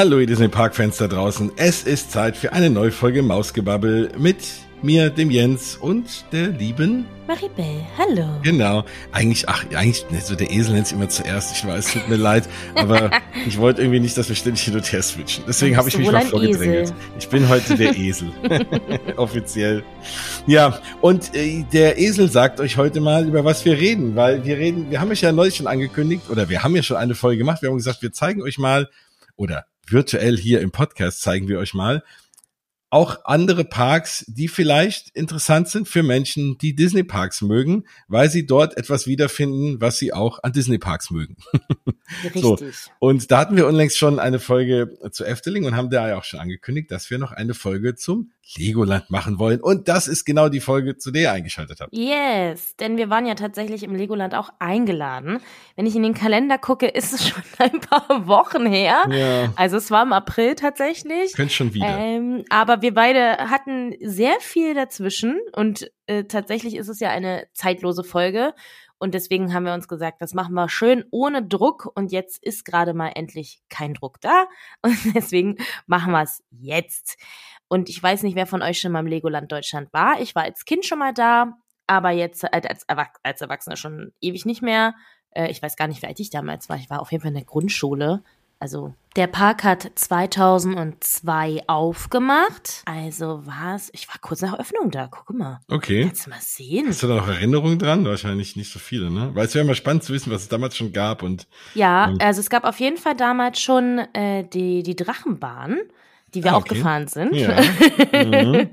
Hallo ihr Disney Park Fans da draußen. Es ist Zeit für eine neue Folge Mausgebabbel mit mir, dem Jens und der lieben Maribel. Hallo. Genau. Eigentlich, ach, eigentlich, ne, so der Esel nennt sich immer zuerst. Ich weiß, tut mir leid, aber ich wollte irgendwie nicht, dass wir ständig hin und her switchen. Deswegen habe ich mich mal vorgedrängelt. Esel. Ich bin heute der Esel. Offiziell. Ja, und äh, der Esel sagt euch heute mal, über was wir reden, weil wir reden, wir haben euch ja neulich schon angekündigt, oder wir haben ja schon eine Folge gemacht. Wir haben gesagt, wir zeigen euch mal, oder virtuell hier im Podcast zeigen wir euch mal auch andere Parks, die vielleicht interessant sind für Menschen, die Disney Parks mögen, weil sie dort etwas wiederfinden, was sie auch an Disney Parks mögen. Richtig. So. Und da hatten wir unlängst schon eine Folge zu Efteling und haben da ja auch schon angekündigt, dass wir noch eine Folge zum Legoland machen wollen. Und das ist genau die Folge, zu der ihr eingeschaltet habt. Yes, denn wir waren ja tatsächlich im Legoland auch eingeladen. Wenn ich in den Kalender gucke, ist es schon ein paar Wochen her. Ja. Also es war im April tatsächlich. Könnt schon wieder. Ähm, aber wir beide hatten sehr viel dazwischen und äh, tatsächlich ist es ja eine zeitlose Folge. Und deswegen haben wir uns gesagt, das machen wir schön ohne Druck. Und jetzt ist gerade mal endlich kein Druck da. Und deswegen machen wir es jetzt. Und ich weiß nicht, wer von euch schon mal im Legoland Deutschland war. Ich war als Kind schon mal da, aber jetzt als, als Erwachsener schon ewig nicht mehr. Äh, ich weiß gar nicht, wie alt ich damals war. Ich war auf jeden Fall in der Grundschule. Also der Park hat 2002 aufgemacht. Also war es, ich war kurz nach Öffnung da, guck mal. Okay. Kannst du mal sehen. Hast du da noch Erinnerungen dran? Wahrscheinlich nicht so viele, ne? Weil es wäre immer spannend zu wissen, was es damals schon gab und. Ja, ähm, also es gab auf jeden Fall damals schon äh, die, die Drachenbahn die wir ah, okay. auch gefahren sind. Ja. Mhm.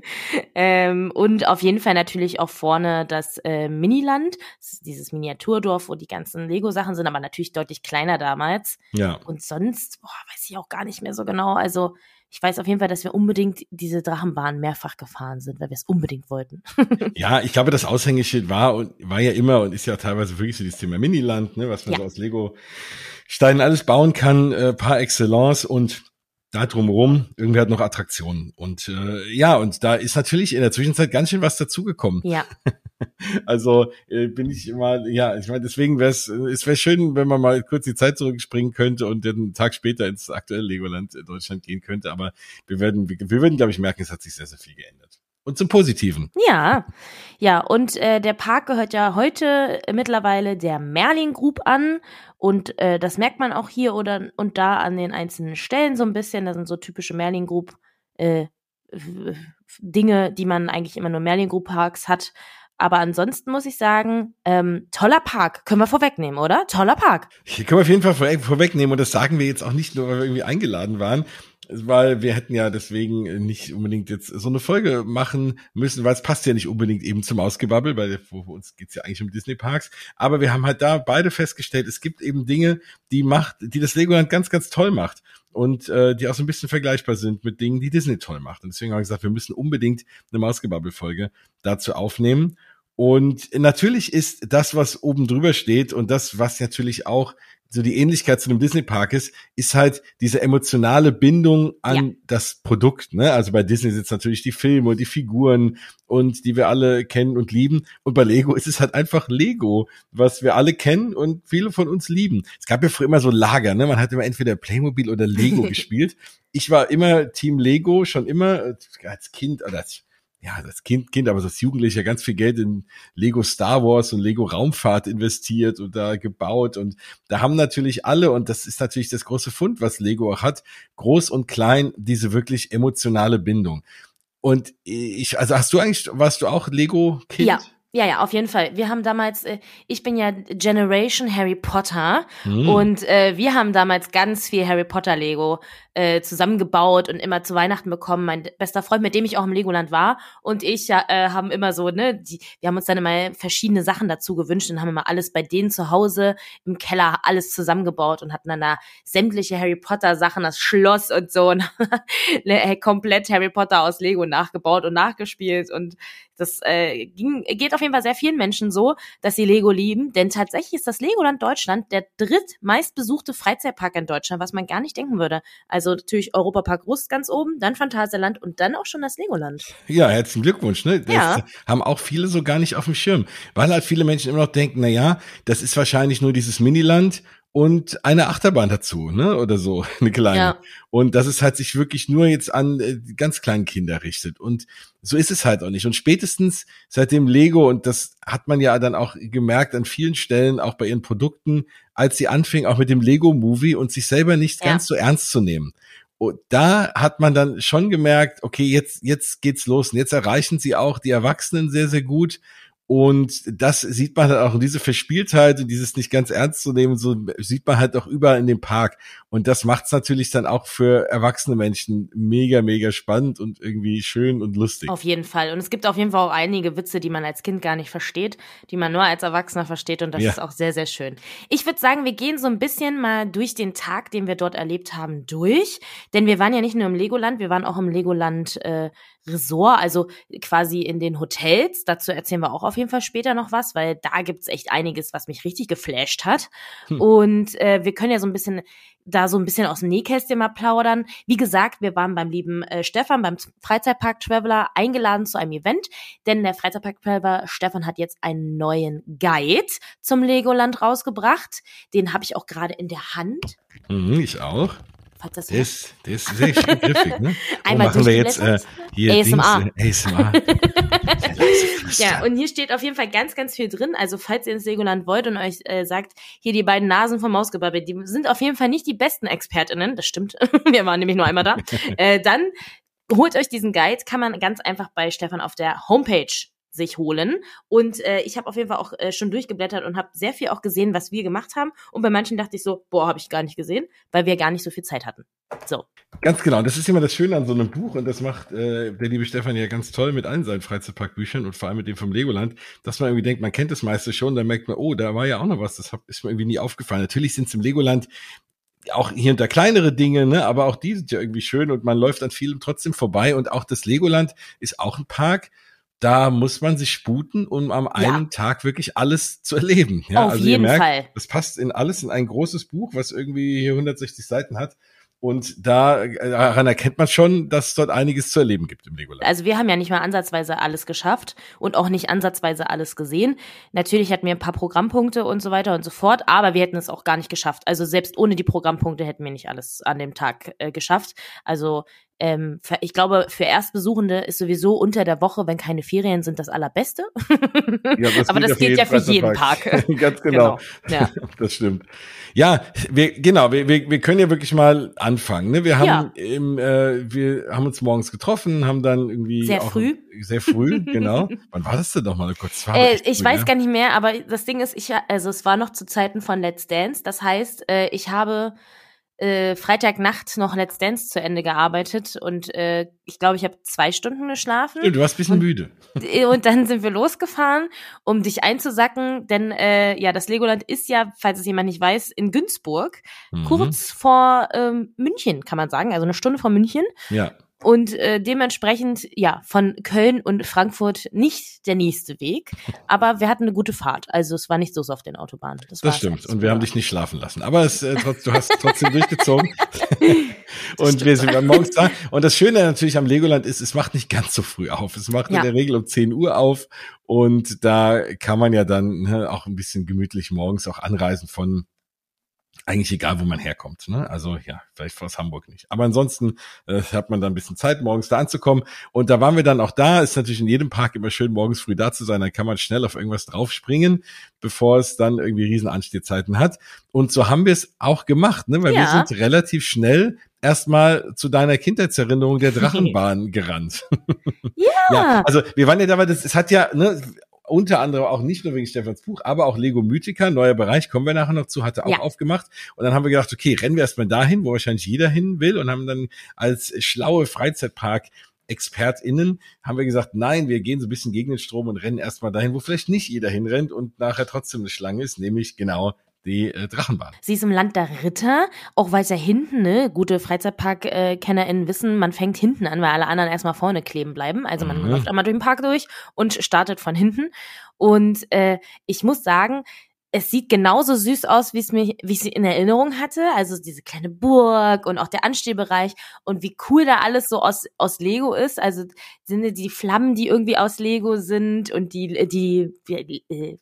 ähm, und auf jeden Fall natürlich auch vorne das äh, Miniland, das dieses Miniaturdorf, wo die ganzen Lego-Sachen sind, aber natürlich deutlich kleiner damals. Ja. Und sonst, boah, weiß ich auch gar nicht mehr so genau. Also ich weiß auf jeden Fall, dass wir unbedingt diese Drachenbahn mehrfach gefahren sind, weil wir es unbedingt wollten. ja, ich glaube, das Aushängeschild war und war ja immer und ist ja teilweise wirklich so dieses Thema Miniland, ne, was man ja. so aus Lego Steinen alles bauen kann, äh, par excellence und da drumherum irgendwie hat noch Attraktionen. Und äh, ja, und da ist natürlich in der Zwischenzeit ganz schön was dazugekommen. Ja. also äh, bin ich immer, ja, ich meine, deswegen wäre es, es wäre schön, wenn man mal kurz die Zeit zurückspringen könnte und dann einen Tag später ins aktuelle Legoland in Deutschland gehen könnte. Aber wir werden, wir, wir würden, glaube ich, merken, es hat sich sehr, sehr viel geändert. Und zum Positiven. Ja, ja, und äh, der Park gehört ja heute mittlerweile der Merlin Group an. Und äh, das merkt man auch hier oder und da an den einzelnen Stellen so ein bisschen. Das sind so typische Merlin Group äh, Dinge, die man eigentlich immer nur Merlin Group Parks hat. Aber ansonsten muss ich sagen, ähm, toller Park. Können wir vorwegnehmen, oder? Toller Park. Hier können wir auf jeden Fall vorwegnehmen und das sagen wir jetzt auch nicht nur, weil wir irgendwie eingeladen waren, weil wir hätten ja deswegen nicht unbedingt jetzt so eine Folge machen müssen, weil es passt ja nicht unbedingt eben zum Ausgebabbel, weil für uns geht's ja eigentlich um Disney Parks. Aber wir haben halt da beide festgestellt, es gibt eben Dinge, die macht, die das Legoland ganz, ganz toll macht und äh, die auch so ein bisschen vergleichbar sind mit Dingen, die Disney toll macht. Und deswegen haben wir gesagt, wir müssen unbedingt eine Mausgebabbel-Folge dazu aufnehmen. Und natürlich ist das, was oben drüber steht und das, was natürlich auch so die Ähnlichkeit zu einem Disney-Park ist, ist halt diese emotionale Bindung an ja. das Produkt. Ne? Also bei Disney sind es natürlich die Filme und die Figuren und die wir alle kennen und lieben. Und bei Lego ist es halt einfach Lego, was wir alle kennen und viele von uns lieben. Es gab ja früher immer so Lager, ne? Man hat immer entweder Playmobil oder Lego gespielt. Ich war immer Team Lego, schon immer als Kind oder als ja, das Kind, Kind, aber das Jugendliche ganz viel Geld in Lego Star Wars und Lego Raumfahrt investiert und da gebaut und da haben natürlich alle und das ist natürlich das große Fund, was Lego auch hat, groß und klein, diese wirklich emotionale Bindung. Und ich, also hast du eigentlich, warst du auch Lego Kind? Ja. Ja, ja, auf jeden Fall. Wir haben damals, äh, ich bin ja Generation Harry Potter mhm. und äh, wir haben damals ganz viel Harry Potter Lego äh, zusammengebaut und immer zu Weihnachten bekommen. Mein bester Freund, mit dem ich auch im Legoland war und ich äh, haben immer so, ne, die, wir haben uns dann immer verschiedene Sachen dazu gewünscht und haben immer alles bei denen zu Hause im Keller alles zusammengebaut und hatten dann da sämtliche Harry Potter Sachen, das Schloss und so und komplett Harry Potter aus Lego nachgebaut und nachgespielt und das äh, ging, geht auf jeden Fall sehr vielen Menschen so, dass sie Lego lieben, denn tatsächlich ist das Legoland Deutschland der drittmeistbesuchte Freizeitpark in Deutschland, was man gar nicht denken würde. Also natürlich Europapark Rust ganz oben, dann Phantasialand und dann auch schon das Legoland. Ja, herzlichen Glückwunsch. Ne? Das ja. haben auch viele so gar nicht auf dem Schirm, weil halt viele Menschen immer noch denken, na ja, das ist wahrscheinlich nur dieses Miniland und eine Achterbahn dazu, ne? Oder so, eine kleine. Ja. Und dass es halt sich wirklich nur jetzt an äh, ganz kleinen Kinder richtet. Und so ist es halt auch nicht. Und spätestens seitdem Lego, und das hat man ja dann auch gemerkt an vielen Stellen, auch bei ihren Produkten, als sie anfing, auch mit dem Lego-Movie und sich selber nicht ja. ganz so ernst zu nehmen. Und da hat man dann schon gemerkt, okay, jetzt, jetzt geht's los. Und jetzt erreichen sie auch die Erwachsenen sehr, sehr gut. Und das sieht man halt auch, diese Verspieltheit und dieses nicht ganz ernst zu nehmen, so sieht man halt auch überall in dem Park. Und das macht es natürlich dann auch für erwachsene Menschen mega, mega spannend und irgendwie schön und lustig. Auf jeden Fall. Und es gibt auf jeden Fall auch einige Witze, die man als Kind gar nicht versteht, die man nur als Erwachsener versteht. Und das ja. ist auch sehr, sehr schön. Ich würde sagen, wir gehen so ein bisschen mal durch den Tag, den wir dort erlebt haben, durch. Denn wir waren ja nicht nur im Legoland, wir waren auch im Legoland äh, Resort, also quasi in den Hotels. Dazu erzählen wir auch auf jeden Fall später noch was, weil da gibt's echt einiges, was mich richtig geflasht hat. Hm. Und äh, wir können ja so ein bisschen da so ein bisschen aus dem Nähkästchen mal plaudern. Wie gesagt, wir waren beim lieben äh, Stefan, beim Freizeitpark Traveler, eingeladen zu einem Event, denn der Freizeitpark Traveler Stefan hat jetzt einen neuen Guide zum Legoland rausgebracht. Den habe ich auch gerade in der Hand. Mhm, ich auch. Falls das ist, der ist schön griffig, ne? Einmal machen wir jetzt äh, hier ASMR. Dings, äh, ASMR. ja, und hier steht auf jeden Fall ganz, ganz viel drin. Also falls ihr ins Legoland wollt und euch äh, sagt, hier die beiden Nasen vom Mausgebabbel, die sind auf jeden Fall nicht die besten ExpertInnen, das stimmt. wir waren nämlich nur einmal da. äh, dann holt euch diesen Guide, kann man ganz einfach bei Stefan auf der Homepage sich holen. Und äh, ich habe auf jeden Fall auch äh, schon durchgeblättert und habe sehr viel auch gesehen, was wir gemacht haben. Und bei manchen dachte ich so, boah, habe ich gar nicht gesehen, weil wir gar nicht so viel Zeit hatten. So. Ganz genau. Das ist immer das Schöne an so einem Buch und das macht äh, der liebe Stefan ja ganz toll mit allen seinen Freizeitparkbüchern und vor allem mit dem vom Legoland, dass man irgendwie denkt, man kennt das meiste schon, dann merkt man, oh, da war ja auch noch was, das hab, ist mir irgendwie nie aufgefallen. Natürlich sind es im Legoland auch hier und da kleinere Dinge, ne, aber auch die sind ja irgendwie schön und man läuft an vielem trotzdem vorbei und auch das Legoland ist auch ein Park, da muss man sich sputen, um am einen ja. Tag wirklich alles zu erleben. Ja, Auf also jeden ihr merkt, Fall. Das passt in alles in ein großes Buch, was irgendwie hier 160 Seiten hat. Und da daran erkennt man schon, dass es dort einiges zu erleben gibt im Legoland. Also wir haben ja nicht mal ansatzweise alles geschafft und auch nicht ansatzweise alles gesehen. Natürlich hatten wir ein paar Programmpunkte und so weiter und so fort, aber wir hätten es auch gar nicht geschafft. Also selbst ohne die Programmpunkte hätten wir nicht alles an dem Tag äh, geschafft. Also ähm, ich glaube, für Erstbesuchende ist sowieso unter der Woche, wenn keine Ferien sind, das allerbeste. Ja, das Aber das gilt ja für jeden Park. Ganz genau. genau. Ja. Das stimmt. Ja, wir, genau, wir, wir, wir können ja wirklich mal anfangen. Ne? Wir haben ja. im, äh, wir haben uns morgens getroffen, haben dann irgendwie sehr früh, sehr früh, genau. Wann war das denn noch mal kurz? Äh, ich früh, weiß ja? gar nicht mehr, aber das Ding ist, ich also es war noch zu Zeiten von Let's Dance. Das heißt, äh, ich habe äh, Freitagnacht noch Let's Dance zu Ende gearbeitet und äh, ich glaube, ich habe zwei Stunden geschlafen. Ja, du warst ein bisschen und, müde. Und dann sind wir losgefahren, um dich einzusacken, denn äh, ja, das Legoland ist ja, falls es jemand nicht weiß, in Günzburg, mhm. kurz vor ähm, München, kann man sagen, also eine Stunde vor München. Ja. Und äh, dementsprechend, ja, von Köln und Frankfurt nicht der nächste Weg. Aber wir hatten eine gute Fahrt. Also es war nicht so auf den Autobahnen. Das, das stimmt. Und wir haben dich nicht schlafen lassen. Aber es, äh, trotz, du hast trotzdem durchgezogen. und wir sind morgens da. Und das Schöne natürlich am Legoland ist, es macht nicht ganz so früh auf. Es macht ja. in der Regel um 10 Uhr auf. Und da kann man ja dann ne, auch ein bisschen gemütlich morgens auch anreisen von eigentlich egal, wo man herkommt. Ne? Also ja, vielleicht aus Hamburg nicht. Aber ansonsten äh, hat man dann ein bisschen Zeit, morgens da anzukommen. Und da waren wir dann auch da. Ist natürlich in jedem Park immer schön, morgens früh da zu sein. Dann kann man schnell auf irgendwas draufspringen, bevor es dann irgendwie riesen Anstehzeiten hat. Und so haben wir es auch gemacht, ne? weil ja. wir sind relativ schnell erstmal zu deiner Kindheitserinnerung der Drachenbahn gerannt. Ja. ja. Also wir waren ja dabei, das, es hat ja, ne, unter anderem auch nicht nur wegen Stefans Buch, aber auch Lego Mythica, neuer Bereich, kommen wir nachher noch zu, hatte auch ja. aufgemacht. Und dann haben wir gedacht, okay, rennen wir erstmal dahin, wo wahrscheinlich jeder hin will und haben dann als schlaue Freizeitpark ExpertInnen haben wir gesagt, nein, wir gehen so ein bisschen gegen den Strom und rennen erstmal dahin, wo vielleicht nicht jeder hinrennt und nachher trotzdem eine Schlange ist, nämlich genau die äh, Drachenbahn. Sie ist im Land der Ritter, auch weil es ja hinten, ne, gute Freizeitpark-KennerInnen wissen, man fängt hinten an, weil alle anderen erstmal vorne kleben bleiben. Also man mhm. läuft einmal durch den Park durch und startet von hinten. Und äh, ich muss sagen, es sieht genauso süß aus, wie es mir, wie ich sie in Erinnerung hatte. Also diese kleine Burg und auch der Anstehbereich und wie cool da alles so aus, aus Lego ist. Also sind die Flammen, die irgendwie aus Lego sind und die, die, die, die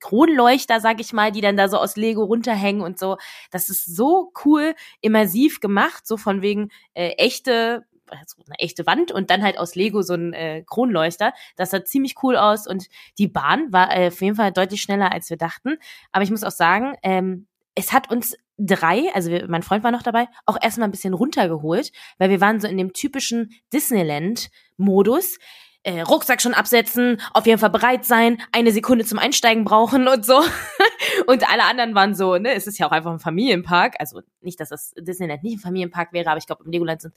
Kronleuchter, sag ich mal, die dann da so aus Lego runterhängen und so. Das ist so cool, immersiv gemacht, so von wegen äh, echte also eine echte Wand und dann halt aus Lego so ein äh, Kronleuchter. Das sah ziemlich cool aus und die Bahn war äh, auf jeden Fall deutlich schneller, als wir dachten. Aber ich muss auch sagen, ähm, es hat uns drei, also wir, mein Freund war noch dabei, auch erstmal ein bisschen runtergeholt, weil wir waren so in dem typischen Disneyland-Modus. Äh, Rucksack schon absetzen, auf jeden Fall bereit sein, eine Sekunde zum Einsteigen brauchen und so. und alle anderen waren so, ne, es ist ja auch einfach ein Familienpark. Also nicht, dass das Disneyland nicht ein Familienpark wäre, aber ich glaube, im Legoland sind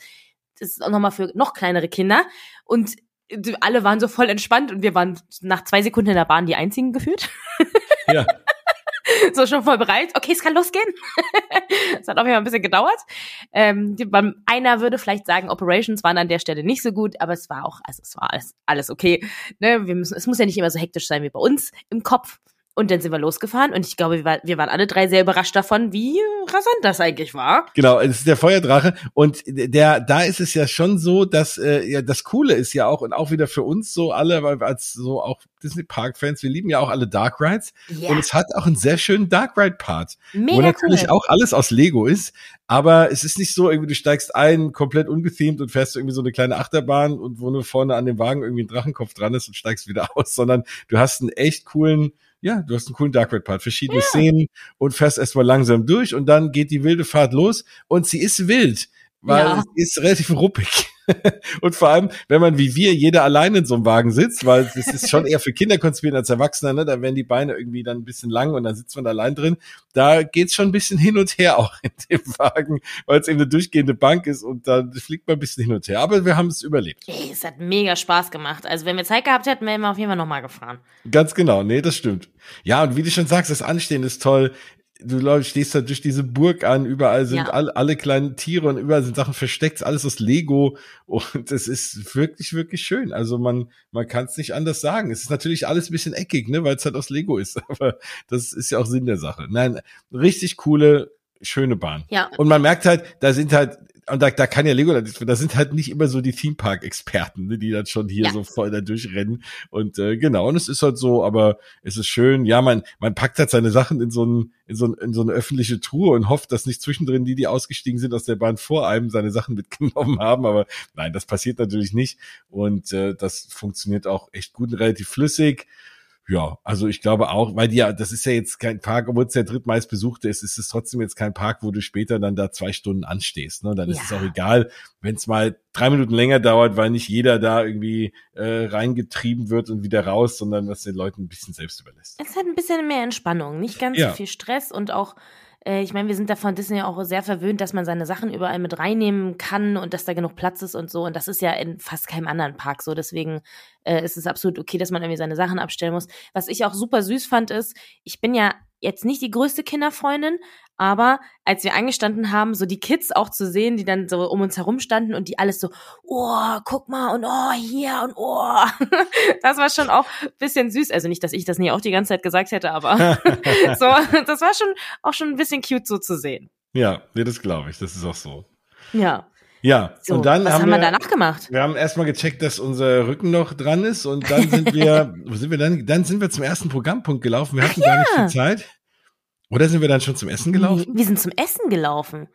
das ist auch nochmal für noch kleinere Kinder. Und alle waren so voll entspannt und wir waren nach zwei Sekunden in der Bahn die einzigen geführt. Ja. so schon voll bereit. Okay, es kann losgehen. Es hat auf jeden Fall ein bisschen gedauert. Ähm, einer würde vielleicht sagen, Operations waren an der Stelle nicht so gut, aber es war auch, also es war alles, alles okay. Ne? Wir müssen, es muss ja nicht immer so hektisch sein wie bei uns im Kopf. Und dann sind wir losgefahren und ich glaube, wir, war, wir waren alle drei sehr überrascht davon, wie rasant das eigentlich war. Genau, es ist der Feuerdrache und der, da ist es ja schon so, dass äh, ja das Coole ist ja auch und auch wieder für uns so alle, weil wir als so auch Disney Park Fans, wir lieben ja auch alle Dark Rides yeah. und es hat auch einen sehr schönen Dark Ride Part, Mega wo natürlich cool. auch alles aus Lego ist, aber es ist nicht so irgendwie du steigst ein komplett ungethemed und fährst irgendwie so eine kleine Achterbahn und wo nur vorne an dem Wagen irgendwie ein Drachenkopf dran ist und steigst wieder aus, sondern du hast einen echt coolen ja, du hast einen coolen Dark Red Part, verschiedene ja. Szenen und fährst erstmal langsam durch und dann geht die wilde Fahrt los und sie ist wild, weil ja. sie ist relativ ruppig. und vor allem, wenn man wie wir jeder alleine in so einem Wagen sitzt, weil es ist schon eher für Kinder konzipiert als Erwachsene, ne? da werden die Beine irgendwie dann ein bisschen lang und dann sitzt man allein drin. Da geht's schon ein bisschen hin und her auch in dem Wagen, weil es eben eine durchgehende Bank ist und da fliegt man ein bisschen hin und her. Aber wir haben es überlebt. Ey, es hat mega Spaß gemacht. Also wenn wir Zeit gehabt hätten, wären wir auf jeden Fall nochmal gefahren. Ganz genau, nee, das stimmt. Ja, und wie du schon sagst, das Anstehen ist toll du läufst, stehst da durch diese Burg an, überall sind ja. alle, alle kleinen Tiere und überall sind Sachen versteckt, alles aus Lego und es ist wirklich, wirklich schön. Also man, man kann es nicht anders sagen. Es ist natürlich alles ein bisschen eckig, ne, weil es halt aus Lego ist, aber das ist ja auch Sinn der Sache. Nein, richtig coole, schöne Bahn. Ja. Und man merkt halt, da sind halt und da, da kann ja Legoland, da sind halt nicht immer so die Theme Park Experten, ne, die dann schon hier ja. so voll da durchrennen. Und äh, genau und es ist halt so, aber es ist schön, ja, man man packt halt seine Sachen in so ein in so, ein, in so eine öffentliche Truhe und hofft, dass nicht zwischendrin die, die ausgestiegen sind aus der Bahn vor einem, seine Sachen mitgenommen haben, aber nein, das passiert natürlich nicht. Und äh, das funktioniert auch echt gut und relativ flüssig ja, also ich glaube auch, weil die ja, das ist ja jetzt kein Park, obwohl es der drittmeist besuchte ist, ist es trotzdem jetzt kein Park, wo du später dann da zwei Stunden anstehst. Ne? Dann ja. ist es auch egal, wenn es mal drei Minuten länger dauert, weil nicht jeder da irgendwie äh, reingetrieben wird und wieder raus, sondern was den Leuten ein bisschen selbst überlässt. Es hat ein bisschen mehr Entspannung, nicht ganz ja. so viel Stress und auch ich meine, wir sind da von Disney auch sehr verwöhnt, dass man seine Sachen überall mit reinnehmen kann und dass da genug Platz ist und so. Und das ist ja in fast keinem anderen Park so. Deswegen äh, ist es absolut okay, dass man irgendwie seine Sachen abstellen muss. Was ich auch super süß fand, ist, ich bin ja jetzt nicht die größte Kinderfreundin, aber als wir angestanden haben, so die Kids auch zu sehen, die dann so um uns herum standen und die alles so, oh, guck mal und oh, hier und oh. Das war schon auch bisschen süß. Also nicht, dass ich das nie auch die ganze Zeit gesagt hätte, aber so, das war schon auch schon ein bisschen cute so zu sehen. Ja, nee, das glaube ich. Das ist auch so. Ja. Ja, so, und dann was haben, haben wir, wir danach gemacht? Wir haben erstmal gecheckt, dass unser Rücken noch dran ist und dann sind wir, wo sind wir dann? Dann sind wir zum ersten Programmpunkt gelaufen. Wir hatten Ach, gar nicht viel Zeit. Oder sind wir dann schon zum Essen gelaufen? Wir sind zum Essen gelaufen.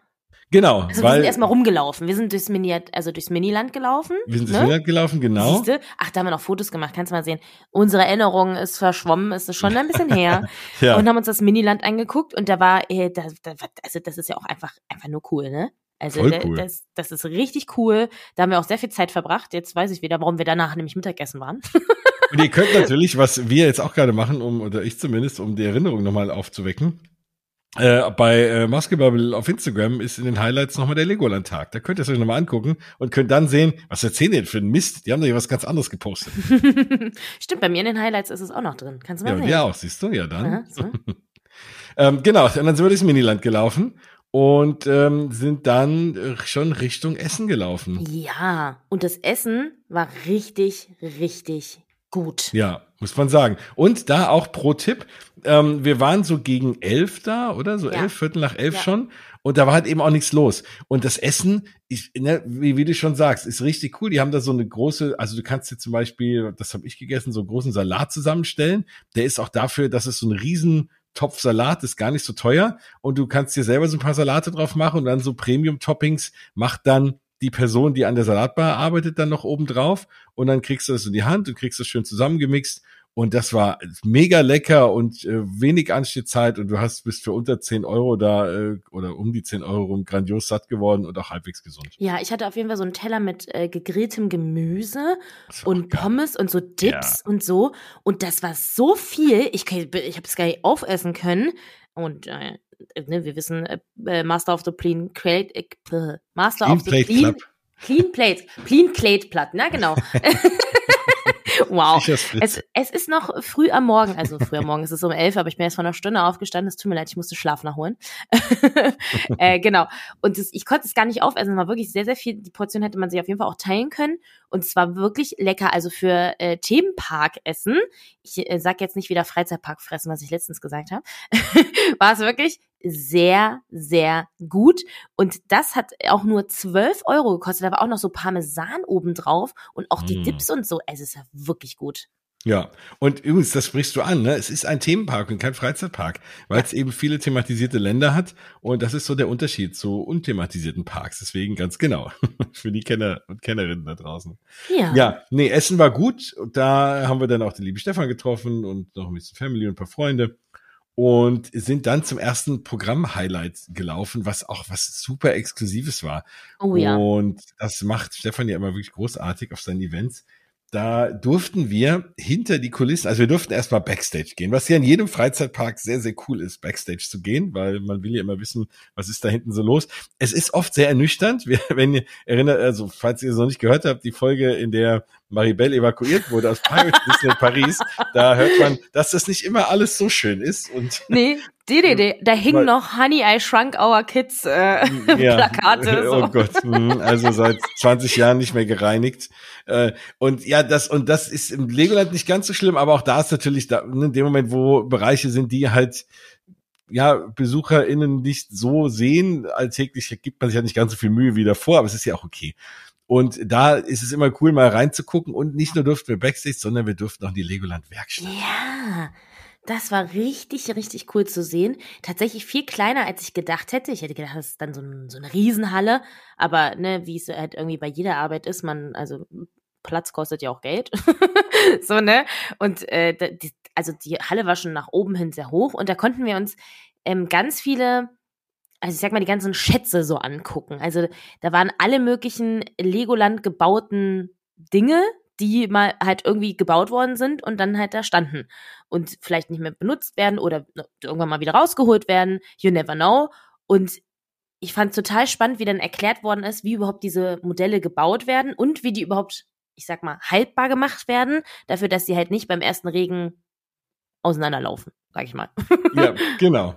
Genau. Also weil wir sind erstmal rumgelaufen. Wir sind durchs Mini, also durchs Miniland gelaufen. Wir sind durchs ne? Miniland gelaufen, genau. Siehste? Ach, da haben wir noch Fotos gemacht, kannst du mal sehen. Unsere Erinnerung ist verschwommen, ist schon ein bisschen her. ja. Und haben uns das Miniland angeguckt und da war, äh, da, da, also das ist ja auch einfach, einfach nur cool, ne? Also cool. das, das ist richtig cool. Da haben wir auch sehr viel Zeit verbracht. Jetzt weiß ich wieder, warum wir danach nämlich Mittagessen waren. Und ihr könnt natürlich, was wir jetzt auch gerade machen, um, oder ich zumindest, um die Erinnerung nochmal aufzuwecken, äh, bei äh, Maskebubble auf Instagram ist in den Highlights nochmal der Legoland-Tag. Da könnt ihr es euch nochmal angucken und könnt dann sehen, was erzählen die denn für einen Mist? Die haben da ja was ganz anderes gepostet. Stimmt, bei mir in den Highlights ist es auch noch drin. Kannst du mal ja, sehen. Ja, auch, siehst du, ja dann. Aha, so. ähm, genau, und dann sind wir durchs Miniland gelaufen und ähm, sind dann äh, schon Richtung Essen gelaufen. Ja, und das Essen war richtig, richtig gut. Ja, muss man sagen. Und da auch pro Tipp, ähm, wir waren so gegen elf da, oder? So ja. elf, Viertel nach elf ja. schon. Und da war halt eben auch nichts los. Und das Essen, ich, ne, wie, wie du schon sagst, ist richtig cool. Die haben da so eine große, also du kannst dir zum Beispiel, das habe ich gegessen, so einen großen Salat zusammenstellen. Der ist auch dafür, dass es so ein riesen Topf Salat ist gar nicht so teuer und du kannst dir selber so ein paar Salate drauf machen und dann so Premium-Toppings macht dann die Person, die an der Salatbar arbeitet, dann noch oben drauf und dann kriegst du das in die Hand und kriegst das schön zusammengemixt und das war mega lecker und äh, wenig Anstehzeit und du hast bist für unter 10 Euro da äh, oder um die 10 Euro rum grandios satt geworden und auch halbwegs gesund. Ja, ich hatte auf jeden Fall so einen Teller mit äh, gegrilltem Gemüse und Pommes und so Dips ja. und so. Und das war so viel, ich, ich habe es gar nicht aufessen können. Und äh, ne, wir wissen, äh, äh Master of the Clean Plate, äh, Master Clean of the Plate Clean, Club. Clean Plate, Clean Plate Platt, na genau. Wow. Es, es ist noch früh am Morgen, also früh am Morgen ist es um elf, aber ich bin erst vor einer Stunde aufgestanden. Es tut mir leid, ich musste Schlaf nachholen. äh, genau. Und das, ich konnte es gar nicht aufessen. Es war wirklich sehr, sehr viel. Die Portion hätte man sich auf jeden Fall auch teilen können. Und es war wirklich lecker. Also für äh, Themenparkessen, ich äh, sag jetzt nicht wieder Freizeitpark fressen, was ich letztens gesagt habe, war es wirklich sehr, sehr gut. Und das hat auch nur 12 Euro gekostet. Da war auch noch so Parmesan obendrauf und auch die mm. Dips und so. Es ist ja wirklich gut. Ja, und übrigens, das sprichst du an, ne? Es ist ein Themenpark und kein Freizeitpark, weil es eben viele thematisierte Länder hat und das ist so der Unterschied zu unthematisierten Parks. Deswegen ganz genau für die Kenner und Kennerinnen da draußen. Ja. Ja, nee, Essen war gut. Da haben wir dann auch den lieben Stefan getroffen und noch ein bisschen Family und ein paar Freunde und sind dann zum ersten Programm-Highlight gelaufen, was auch was super Exklusives war. Oh ja. Und das macht Stefan ja immer wirklich großartig auf seinen Events da durften wir hinter die Kulissen, also wir durften erstmal Backstage gehen, was ja in jedem Freizeitpark sehr, sehr cool ist, Backstage zu gehen, weil man will ja immer wissen, was ist da hinten so los. Es ist oft sehr ernüchternd, wenn ihr erinnert, also falls ihr es noch nicht gehört habt, die Folge, in der Maribel evakuiert wurde aus Paris, da hört man, dass das nicht immer alles so schön ist. Und nee, die, da hingen noch Honey, I Shrunk Our Kids äh, ja. Plakate. So. Oh Gott, hm, also seit 20 Jahren nicht mehr gereinigt. Äh, und ja, das und das ist im Legoland nicht ganz so schlimm, aber auch da ist natürlich da, ne, in dem Moment, wo Bereiche sind, die halt ja, BesucherInnen nicht so sehen, alltäglich gibt man sich ja nicht ganz so viel Mühe wie davor, aber es ist ja auch okay. Und da ist es immer cool, mal reinzugucken. Und nicht nur durften wir Backstage, sondern wir durften auch in die Legoland-Werkstatt. Ja, das war richtig, richtig cool zu sehen. Tatsächlich viel kleiner, als ich gedacht hätte. Ich hätte gedacht, das ist dann so, ein, so eine Riesenhalle. Aber ne, wie es halt irgendwie bei jeder Arbeit ist, man, also Platz kostet ja auch Geld. so, ne? Und äh, die, also die Halle war schon nach oben hin sehr hoch und da konnten wir uns ähm, ganz viele, also ich sag mal, die ganzen Schätze so angucken. Also da waren alle möglichen Legoland gebauten Dinge, die mal halt irgendwie gebaut worden sind und dann halt da standen und vielleicht nicht mehr benutzt werden oder irgendwann mal wieder rausgeholt werden. You never know. Und ich fand total spannend, wie dann erklärt worden ist, wie überhaupt diese Modelle gebaut werden und wie die überhaupt, ich sag mal, haltbar gemacht werden, dafür, dass sie halt nicht beim ersten Regen auseinanderlaufen, sag ich mal. Ja, genau.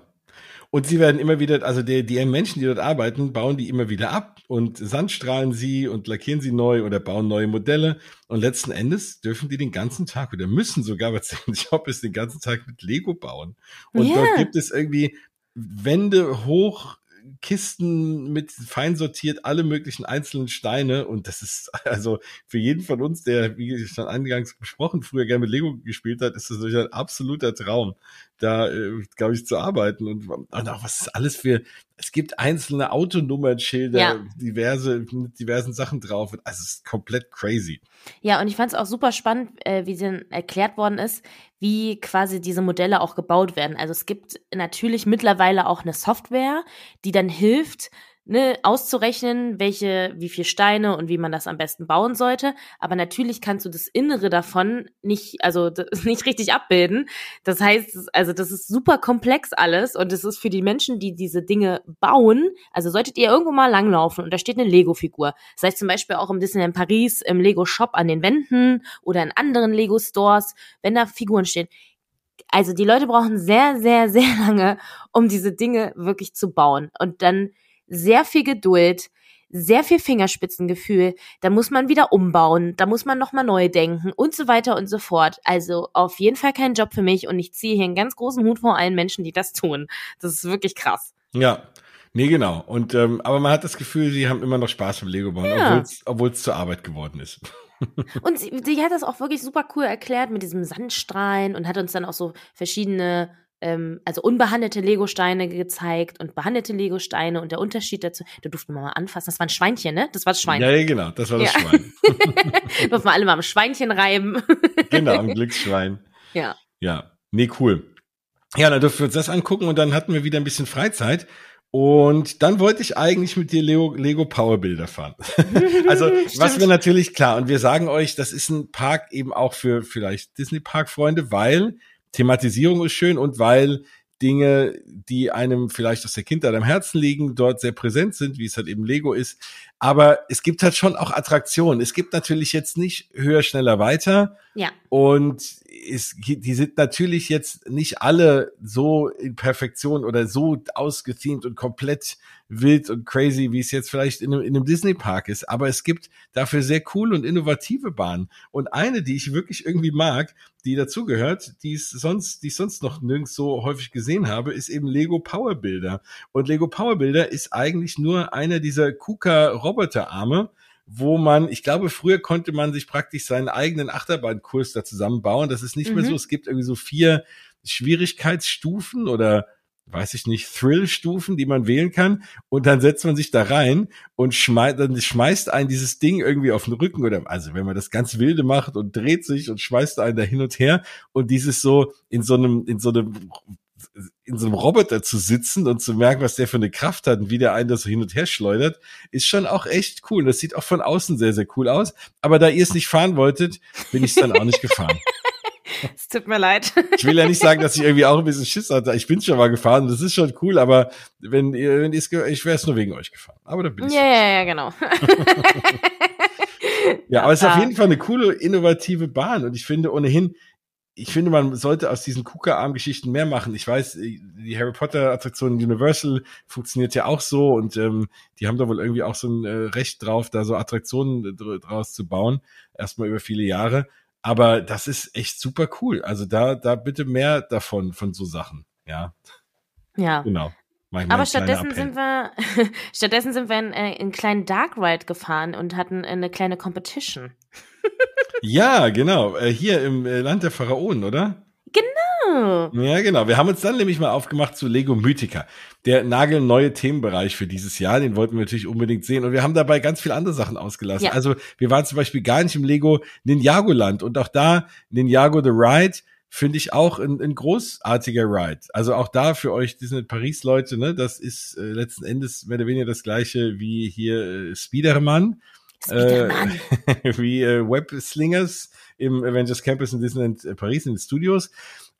Und sie werden immer wieder, also die, die Menschen, die dort arbeiten, bauen die immer wieder ab und sandstrahlen sie und lackieren sie neu oder bauen neue Modelle. Und letzten Endes dürfen die den ganzen Tag oder müssen sogar, was der Job ist, den ganzen Tag mit Lego bauen. Und yeah. dort gibt es irgendwie Wände hoch Kisten mit fein sortiert, alle möglichen einzelnen Steine. Und das ist also für jeden von uns, der, wie schon eingangs besprochen, früher gerne mit Lego gespielt hat, ist das natürlich ein absoluter Traum, da, äh, glaube ich, zu arbeiten. Und, und auch was ist alles für, es gibt einzelne Autonummernschilder, ja. diverse, mit diversen Sachen drauf. Also es ist komplett crazy. Ja, und ich fand es auch super spannend, äh, wie dann erklärt worden ist, wie quasi diese Modelle auch gebaut werden. Also es gibt natürlich mittlerweile auch eine Software, die dann hilft, ne, auszurechnen, welche, wie viel Steine und wie man das am besten bauen sollte. Aber natürlich kannst du das Innere davon nicht, also nicht richtig abbilden. Das heißt, also das ist super komplex alles und es ist für die Menschen, die diese Dinge bauen. Also solltet ihr irgendwo mal langlaufen und da steht eine Lego-Figur. Das heißt zum Beispiel auch im Disneyland Paris, im Lego-Shop an den Wänden oder in anderen Lego-Stores, wenn da Figuren stehen also die Leute brauchen sehr, sehr, sehr lange, um diese Dinge wirklich zu bauen. Und dann sehr viel Geduld, sehr viel Fingerspitzengefühl. Da muss man wieder umbauen, da muss man nochmal neu denken und so weiter und so fort. Also auf jeden Fall kein Job für mich und ich ziehe hier einen ganz großen Hut vor allen Menschen, die das tun. Das ist wirklich krass. Ja, Nee, genau. Und ähm, aber man hat das Gefühl, sie haben immer noch Spaß beim Lego bauen, ja. obwohl es zur Arbeit geworden ist. und sie, sie, hat das auch wirklich super cool erklärt mit diesem Sandstrahlen und hat uns dann auch so verschiedene ähm, also unbehandelte Legosteine gezeigt und behandelte Legosteine und der Unterschied dazu. Da durften wir mal anfassen. Das war ein Schweinchen, ne? Das war das Schwein. Ja, genau, das war das ja. Schwein. durften wir alle mal am Schweinchen reiben. genau, am Glücksschwein. Ja. Ja, nee, cool. Ja, dann dürfen wir uns das angucken und dann hatten wir wieder ein bisschen Freizeit. Und dann wollte ich eigentlich mit dir Lego, Lego Power Bilder fahren. also, was wir natürlich klar, und wir sagen euch, das ist ein Park eben auch für vielleicht Disney Park Freunde, weil Thematisierung ist schön und weil Dinge, die einem vielleicht aus der Kindheit am Herzen liegen, dort sehr präsent sind, wie es halt eben Lego ist. Aber es gibt halt schon auch Attraktionen. Es gibt natürlich jetzt nicht höher, schneller, weiter. Ja. Und ist, die sind natürlich jetzt nicht alle so in Perfektion oder so ausgethemt und komplett wild und crazy, wie es jetzt vielleicht in einem, in einem Disney-Park ist. Aber es gibt dafür sehr coole und innovative Bahnen. Und eine, die ich wirklich irgendwie mag, die dazugehört, die es sonst, die ich sonst noch nirgends so häufig gesehen habe, ist eben Lego Power Builder. Und Lego Power Builder ist eigentlich nur einer dieser KUKA-Roboterarme, wo man, ich glaube, früher konnte man sich praktisch seinen eigenen Achterbahnkurs da zusammenbauen. Das ist nicht mhm. mehr so. Es gibt irgendwie so vier Schwierigkeitsstufen oder weiß ich nicht, Thrill-Stufen, die man wählen kann. Und dann setzt man sich da rein und schmeißt, dann schmeißt einen dieses Ding irgendwie auf den Rücken oder, also wenn man das ganz wilde macht und dreht sich und schmeißt einen da hin und her und dieses so in so einem, in so einem in so einem Roboter zu sitzen und zu merken, was der für eine Kraft hat und wie der einen das so hin und her schleudert, ist schon auch echt cool. Das sieht auch von außen sehr, sehr cool aus. Aber da ihr es nicht fahren wolltet, bin ich es dann auch nicht gefahren. Es tut mir leid. Ich will ja nicht sagen, dass ich irgendwie auch ein bisschen Schiss hatte. Ich bin schon mal gefahren, das ist schon cool, aber wenn ihr, wenn ihr es, ich wäre es nur wegen euch gefahren. Aber da bin ich. Ja, ja, ja, genau. ja, aber es ist auf jeden Fall eine coole, innovative Bahn und ich finde ohnehin, ich finde, man sollte aus diesen KUKA-Arm-Geschichten mehr machen. Ich weiß, die Harry Potter-Attraktion Universal funktioniert ja auch so und ähm, die haben da wohl irgendwie auch so ein äh, Recht drauf, da so Attraktionen draus zu bauen, erstmal über viele Jahre. Aber das ist echt super cool. Also da, da bitte mehr davon, von so Sachen. Ja. Ja. Genau. Aber stattdessen sind wir, stattdessen sind wir in, äh, in einen kleinen Dark Ride gefahren und hatten eine kleine Competition. Ja, genau. Äh, hier im äh, Land der Pharaonen, oder? Genau. Ja, genau. Wir haben uns dann nämlich mal aufgemacht zu Lego Mythica. Der nagelneue Themenbereich für dieses Jahr, den wollten wir natürlich unbedingt sehen. Und wir haben dabei ganz viele andere Sachen ausgelassen. Ja. Also wir waren zum Beispiel gar nicht im Lego Ninjago Land. Und auch da, Ninjago the Ride, finde ich auch ein, ein großartiger Ride. Also auch da für euch Disney Paris Leute, ne, das ist äh, letzten Endes mehr oder weniger das gleiche wie hier äh, Spiderman. Äh, wie äh, Web Slingers im Avengers Campus in Disneyland äh, Paris in den Studios.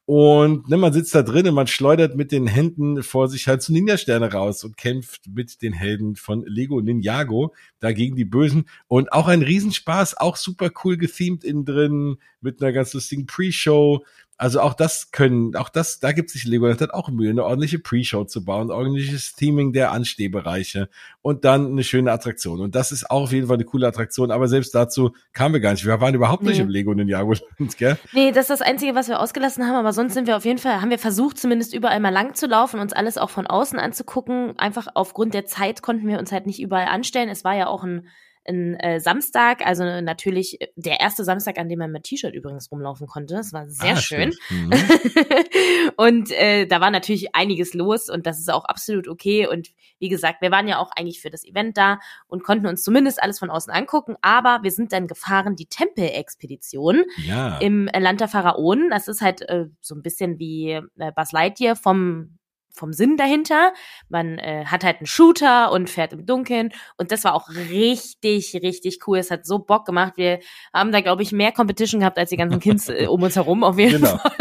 Und ne, man sitzt da drin und man schleudert mit den Händen vor sich halt so Ninja-Sterne raus und kämpft mit den Helden von Lego Ninjago dagegen die Bösen. Und auch ein Riesenspaß, auch super cool gethemed innen drin, mit einer ganz lustigen Pre-Show. Also auch das können, auch das, da gibt sich Legoland hat auch Mühe, eine ordentliche Pre-Show zu bauen, ordentliches Theming der Anstehbereiche und dann eine schöne Attraktion. Und das ist auch auf jeden Fall eine coole Attraktion, aber selbst dazu kamen wir gar nicht. Wir waren überhaupt nicht nee. im Lego Ninjago Land, gell? Nee, das ist das Einzige, was wir ausgelassen haben, aber sonst sind wir auf jeden Fall, haben wir versucht, zumindest überall mal lang zu laufen, uns alles auch von außen anzugucken. Einfach aufgrund der Zeit konnten wir uns halt nicht überall anstellen. Es war ja auch ein ein äh, Samstag, also natürlich der erste Samstag, an dem man mit T-Shirt übrigens rumlaufen konnte. Das war sehr ah, schön. Mhm. und äh, da war natürlich einiges los und das ist auch absolut okay. Und wie gesagt, wir waren ja auch eigentlich für das Event da und konnten uns zumindest alles von außen angucken. Aber wir sind dann gefahren, die Tempelexpedition ja. im Land der Pharaonen. Das ist halt äh, so ein bisschen wie äh, Buzz Lightyear vom vom Sinn dahinter. Man äh, hat halt einen Shooter und fährt im Dunkeln. Und das war auch richtig, richtig cool. Es hat so Bock gemacht. Wir haben da, glaube ich, mehr Competition gehabt als die ganzen Kids äh, um uns herum, auf jeden genau. Fall.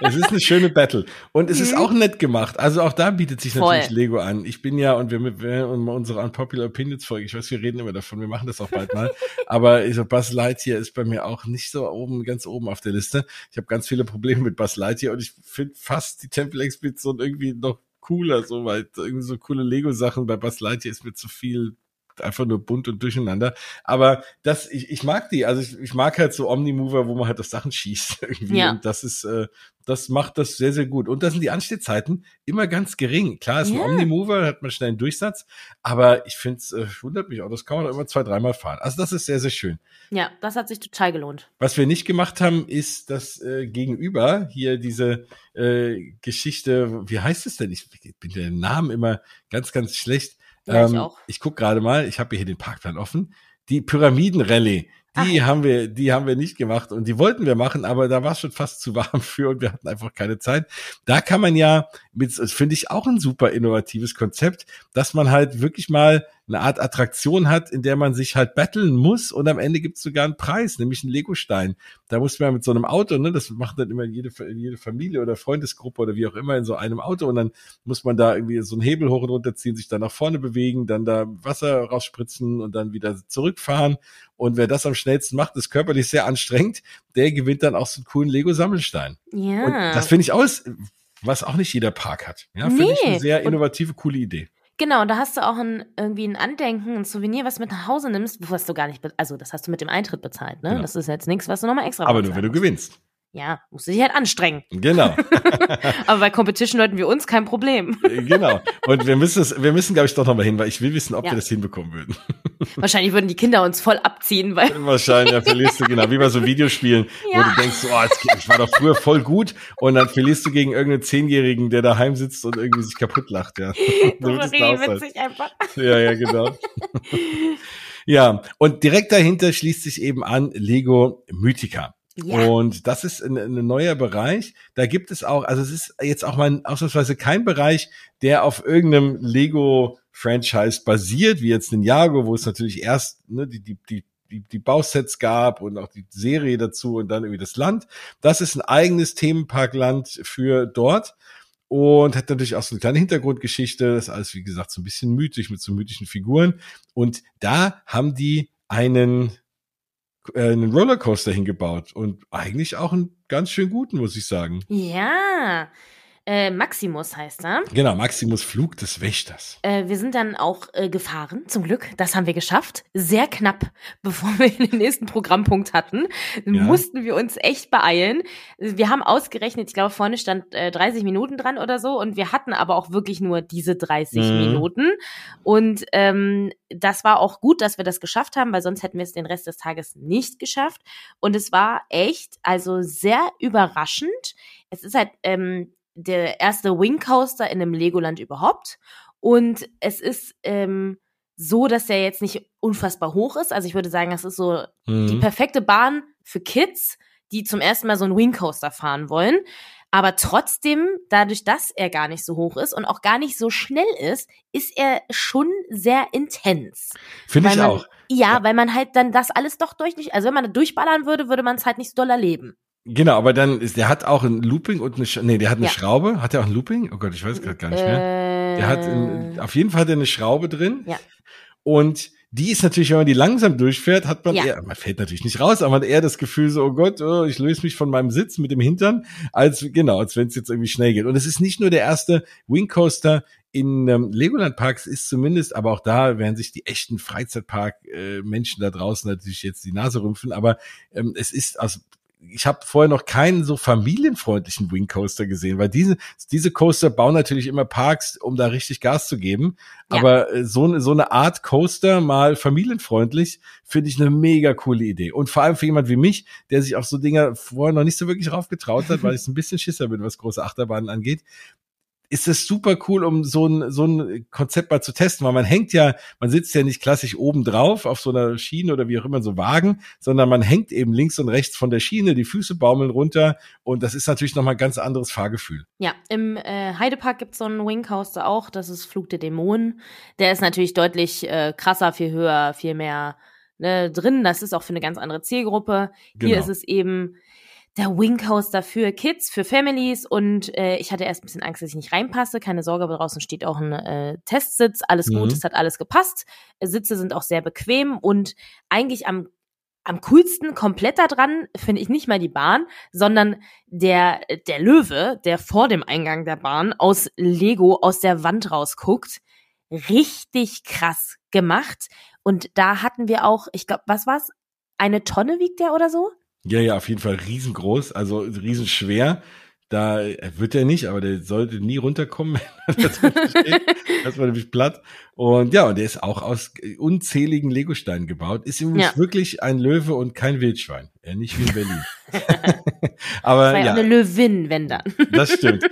Es ist eine schöne Battle. Und es mhm. ist auch nett gemacht. Also auch da bietet sich Voll. natürlich Lego an. Ich bin ja, und wir mit unsere Unpopular Opinions Folge, ich weiß, wir reden immer davon, wir machen das auch bald mal. aber ich so, Buzz Lightyear ist bei mir auch nicht so oben, ganz oben auf der Liste. Ich habe ganz viele Probleme mit Buzz Lightyear und ich finde fast die Tempel-Expedition irgendwie noch cooler, so, weil irgendwie so coole Lego-Sachen bei Buzz Lightyear ist mir zu viel einfach nur bunt und durcheinander. Aber das, ich, ich mag die. Also ich, ich mag halt so Omnimover, wo man halt auf Sachen schießt irgendwie. Ja. Und das ist, äh, das macht das sehr, sehr gut. Und da sind die Anstehzeiten immer ganz gering. Klar, ist ein ja. Omnimover, hat man schnell einen Durchsatz, aber ich finde es, äh, wundert mich auch, das kann man auch immer zwei, dreimal fahren. Also das ist sehr, sehr schön. Ja, das hat sich total gelohnt. Was wir nicht gemacht haben, ist das äh, Gegenüber, hier diese äh, Geschichte, wie heißt es denn? Ich bin den Namen immer ganz, ganz schlecht. Ja, ähm, ich auch. Ich guck gerade mal, ich habe hier den Parkplan offen. Die Pyramidenrallye die Ach. haben wir, die haben wir nicht gemacht und die wollten wir machen, aber da war es schon fast zu warm für und wir hatten einfach keine Zeit. Da kann man ja, mit, finde ich auch ein super innovatives Konzept, dass man halt wirklich mal eine Art Attraktion hat, in der man sich halt battlen muss und am Ende gibt es sogar einen Preis, nämlich einen Legostein. Da muss man mit so einem Auto, ne, das macht dann immer jede, jede Familie oder Freundesgruppe oder wie auch immer in so einem Auto und dann muss man da irgendwie so einen Hebel hoch und runter ziehen, sich dann nach vorne bewegen, dann da Wasser rausspritzen und dann wieder zurückfahren. Und wer das am schnellsten macht, ist körperlich sehr anstrengend, der gewinnt dann auch so einen coolen Lego-Sammelstein. Ja. Und das finde ich aus, was auch nicht jeder Park hat. Ja, finde nee. ich eine sehr innovative, coole Idee. Genau, und da hast du auch ein, irgendwie ein Andenken, ein Souvenir, was du mit nach Hause nimmst, was du gar nicht, also das hast du mit dem Eintritt bezahlt, ne? Genau. Das ist jetzt nichts, was du nochmal extra Aber nur, wenn du gewinnst ja, musst du dich halt anstrengen. Genau. Aber bei Competition-Leuten wie uns kein Problem. Äh, genau. Und wir müssen es, wir müssen, glaube ich, doch nochmal hin, weil ich will wissen, ob ja. wir das hinbekommen würden. Wahrscheinlich würden die Kinder uns voll abziehen, weil. Wahrscheinlich, ja, verlierst du, genau, wie bei so Videospielen, ja. wo du denkst, oh, jetzt, ich war doch früher voll gut und dann verlierst du gegen irgendeinen Zehnjährigen, der daheim sitzt und irgendwie sich kaputt lacht, ja. so ist witzig einfach. Ja, ja, genau. ja, und direkt dahinter schließt sich eben an Lego Mythica. Und das ist ein, ein, neuer Bereich. Da gibt es auch, also es ist jetzt auch mal ausnahmsweise kein Bereich, der auf irgendeinem Lego-Franchise basiert, wie jetzt Ninjago, wo es natürlich erst ne, die, die, die die, die Bausets gab und auch die Serie dazu und dann irgendwie das Land. Das ist ein eigenes Themenparkland für dort und hat natürlich auch so eine kleine Hintergrundgeschichte. Das ist alles, wie gesagt, so ein bisschen mythisch mit so mythischen Figuren. Und da haben die einen äh, einen Rollercoaster hingebaut und eigentlich auch einen ganz schön guten, muss ich sagen. Ja, äh, Maximus heißt er. Genau, Maximus Flug des Wächters. Äh, wir sind dann auch äh, gefahren, zum Glück. Das haben wir geschafft. Sehr knapp, bevor wir den nächsten Programmpunkt hatten, ja. mussten wir uns echt beeilen. Wir haben ausgerechnet, ich glaube, vorne stand äh, 30 Minuten dran oder so und wir hatten aber auch wirklich nur diese 30 mhm. Minuten. Und ähm, das war auch gut, dass wir das geschafft haben, weil sonst hätten wir es den Rest des Tages nicht geschafft. Und es war echt, also sehr überraschend. Es ist halt, ähm, der erste Wing Coaster in einem Legoland überhaupt. Und es ist ähm, so, dass der jetzt nicht unfassbar hoch ist. Also ich würde sagen, das ist so mhm. die perfekte Bahn für Kids, die zum ersten Mal so einen Wing Coaster fahren wollen. Aber trotzdem, dadurch, dass er gar nicht so hoch ist und auch gar nicht so schnell ist, ist er schon sehr intens. Finde ich man, auch. Ja, ja, weil man halt dann das alles doch durch nicht, also wenn man durchballern würde, würde man es halt nicht so doll erleben. Genau, aber dann ist, der hat auch ein Looping und eine, Sch nee, der hat eine ja. Schraube. Hat er auch ein Looping? Oh Gott, ich weiß gerade gar nicht mehr. der hat, ein, äh. auf jeden Fall hat er eine Schraube drin. Ja. Und die ist natürlich, wenn man die langsam durchfährt, hat man ja. eher, man fällt natürlich nicht raus, aber man hat eher das Gefühl so, oh Gott, oh, ich löse mich von meinem Sitz mit dem Hintern, als, genau, als wenn es jetzt irgendwie schnell geht. Und es ist nicht nur der erste Wing Coaster in ähm, Legoland Parks ist zumindest, aber auch da werden sich die echten Freizeitpark-Menschen äh, da draußen natürlich jetzt die Nase rümpfen, aber ähm, es ist aus ich habe vorher noch keinen so familienfreundlichen Wing Coaster gesehen, weil diese diese Coaster bauen natürlich immer Parks, um da richtig Gas zu geben. Ja. Aber äh, so so eine Art Coaster mal familienfreundlich finde ich eine mega coole Idee und vor allem für jemand wie mich, der sich auf so Dinger vorher noch nicht so wirklich raufgetraut hat, weil ich ein bisschen Schisser bin, was große Achterbahnen angeht ist es super cool, um so ein, so ein Konzept mal zu testen, weil man hängt ja, man sitzt ja nicht klassisch oben drauf auf so einer Schiene oder wie auch immer so Wagen, sondern man hängt eben links und rechts von der Schiene, die Füße baumeln runter und das ist natürlich nochmal ein ganz anderes Fahrgefühl. Ja, im äh, Heidepark gibt's so einen Wing Coaster auch, das ist Flug der Dämonen. Der ist natürlich deutlich äh, krasser, viel höher, viel mehr ne, drin. Das ist auch für eine ganz andere Zielgruppe. Genau. Hier ist es eben der Wingcoaster für Kids, für Families und äh, ich hatte erst ein bisschen Angst, dass ich nicht reinpasse. Keine Sorge, aber draußen steht auch ein äh, Testsitz. Alles gut, mhm. es hat alles gepasst. Sitze sind auch sehr bequem und eigentlich am am coolsten komplett da dran finde ich nicht mal die Bahn, sondern der der Löwe, der vor dem Eingang der Bahn aus Lego aus der Wand rausguckt richtig krass gemacht. Und da hatten wir auch, ich glaube, was war's? Eine Tonne wiegt der oder so? Ja, ja, auf jeden Fall riesengroß, also riesenschwer. Da wird er nicht, aber der sollte nie runterkommen. das war nämlich platt. Und ja, und der ist auch aus unzähligen Legosteinen gebaut. Ist übrigens ja. wirklich ein Löwe und kein Wildschwein. Ja, nicht wie in Berlin. aber das ja. eine Löwin, wenn dann. das stimmt.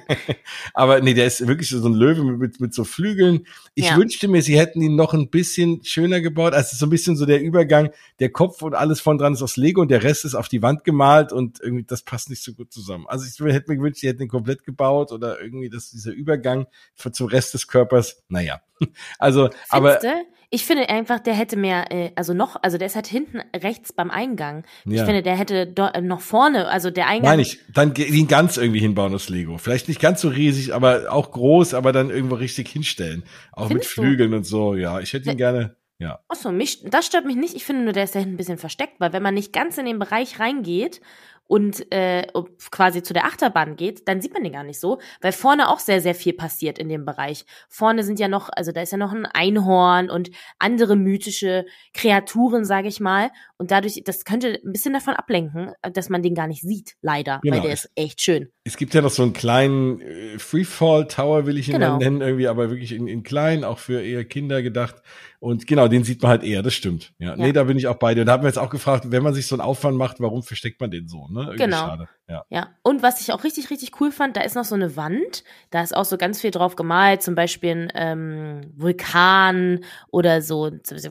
aber nee, der ist wirklich so ein Löwe mit, mit, mit so Flügeln. Ich ja. wünschte mir, sie hätten ihn noch ein bisschen schöner gebaut. Also so ein bisschen so der Übergang, der Kopf und alles von dran ist aus Lego und der Rest ist auf die Wand gemalt und irgendwie das passt nicht so gut zusammen. Also ich hätte mir gewünscht, sie hätten ihn komplett gebaut oder irgendwie das, dieser Übergang zum Rest des Körpers. Naja. Also, Findste? aber. Ich finde einfach, der hätte mehr, äh, also noch, also der ist halt hinten rechts beim Eingang. Ja. Ich finde, der hätte do, äh, noch vorne, also der Eingang. Nein, ich, dann ihn ganz irgendwie hinbauen aus Lego. Vielleicht nicht ganz so riesig, aber auch groß, aber dann irgendwo richtig hinstellen. Auch Findest mit Flügeln du? und so, ja. Ich hätte ihn gerne. Ja. Achso, mich, das stört mich nicht. Ich finde nur, der ist da hinten ein bisschen versteckt, weil wenn man nicht ganz in den Bereich reingeht und äh, quasi zu der Achterbahn geht, dann sieht man den gar nicht so, weil vorne auch sehr, sehr viel passiert in dem Bereich. Vorne sind ja noch, also da ist ja noch ein Einhorn und andere mythische Kreaturen, sage ich mal. Und dadurch, das könnte ein bisschen davon ablenken, dass man den gar nicht sieht, leider, genau. weil der ist echt schön. Es gibt ja noch so einen kleinen äh, Freefall Tower, will ich ihn genau. nennen, irgendwie, aber wirklich in, in klein, auch für eher Kinder gedacht. Und genau, den sieht man halt eher, das stimmt. Ja, ja. nee, da bin ich auch bei dir. Und da haben wir jetzt auch gefragt, wenn man sich so einen Aufwand macht, warum versteckt man den so, ne? Irgendwie genau. Schade. Ja. ja. Und was ich auch richtig, richtig cool fand, da ist noch so eine Wand, da ist auch so ganz viel drauf gemalt, zum Beispiel ein ähm, Vulkan oder so, so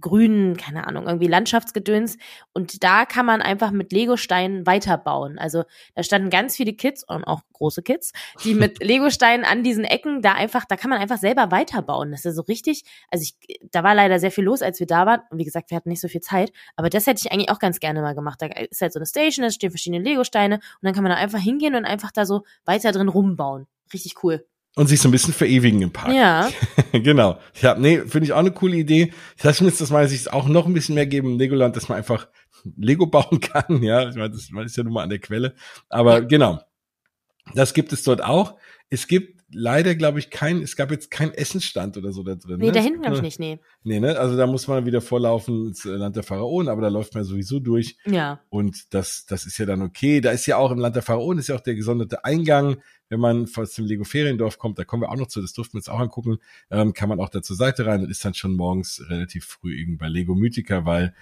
grünen, keine Ahnung, irgendwie Landschaftsgedöns. Und da kann man einfach mit Legosteinen weiterbauen. Also da standen ganz viele Kids und auch große Kids, die mit Legosteinen an diesen Ecken da einfach, da kann man einfach selber weiterbauen. Das ist so richtig, also ich, da war leider sehr viel los, als wir da waren. Und wie gesagt, wir hatten nicht so viel Zeit. Aber das hätte ich eigentlich auch ganz gerne mal gemacht. Da ist halt so eine Station, da stehen verschiedene Legosteine und dann kann man da einfach hingehen und einfach da so weiter drin rumbauen. Richtig cool. Und sich so ein bisschen verewigen im Park. Ja. genau. Ja, nee, finde ich auch eine coole Idee. Das heißt, dass man sich auch noch ein bisschen mehr geben im Legoland, dass man einfach Lego bauen kann. Ja, ich meine, das ist ja nun mal an der Quelle. Aber ja. genau. Das gibt es dort auch. Es gibt leider, glaube ich, kein, es gab jetzt keinen Essensstand oder so da drin. Nee, ne? da hinten glaube ich nicht, nee. Nee, ne? Also da muss man wieder vorlaufen ins Land der Pharaonen, aber da läuft man sowieso durch. Ja. Und das, das ist ja dann okay. Da ist ja auch im Land der Pharaonen ist ja auch der gesonderte Eingang. Wenn man aus dem Lego Feriendorf kommt, da kommen wir auch noch zu, das durften wir uns auch angucken, ähm, kann man auch da zur Seite rein und ist dann schon morgens relativ früh eben bei Lego Mythica, weil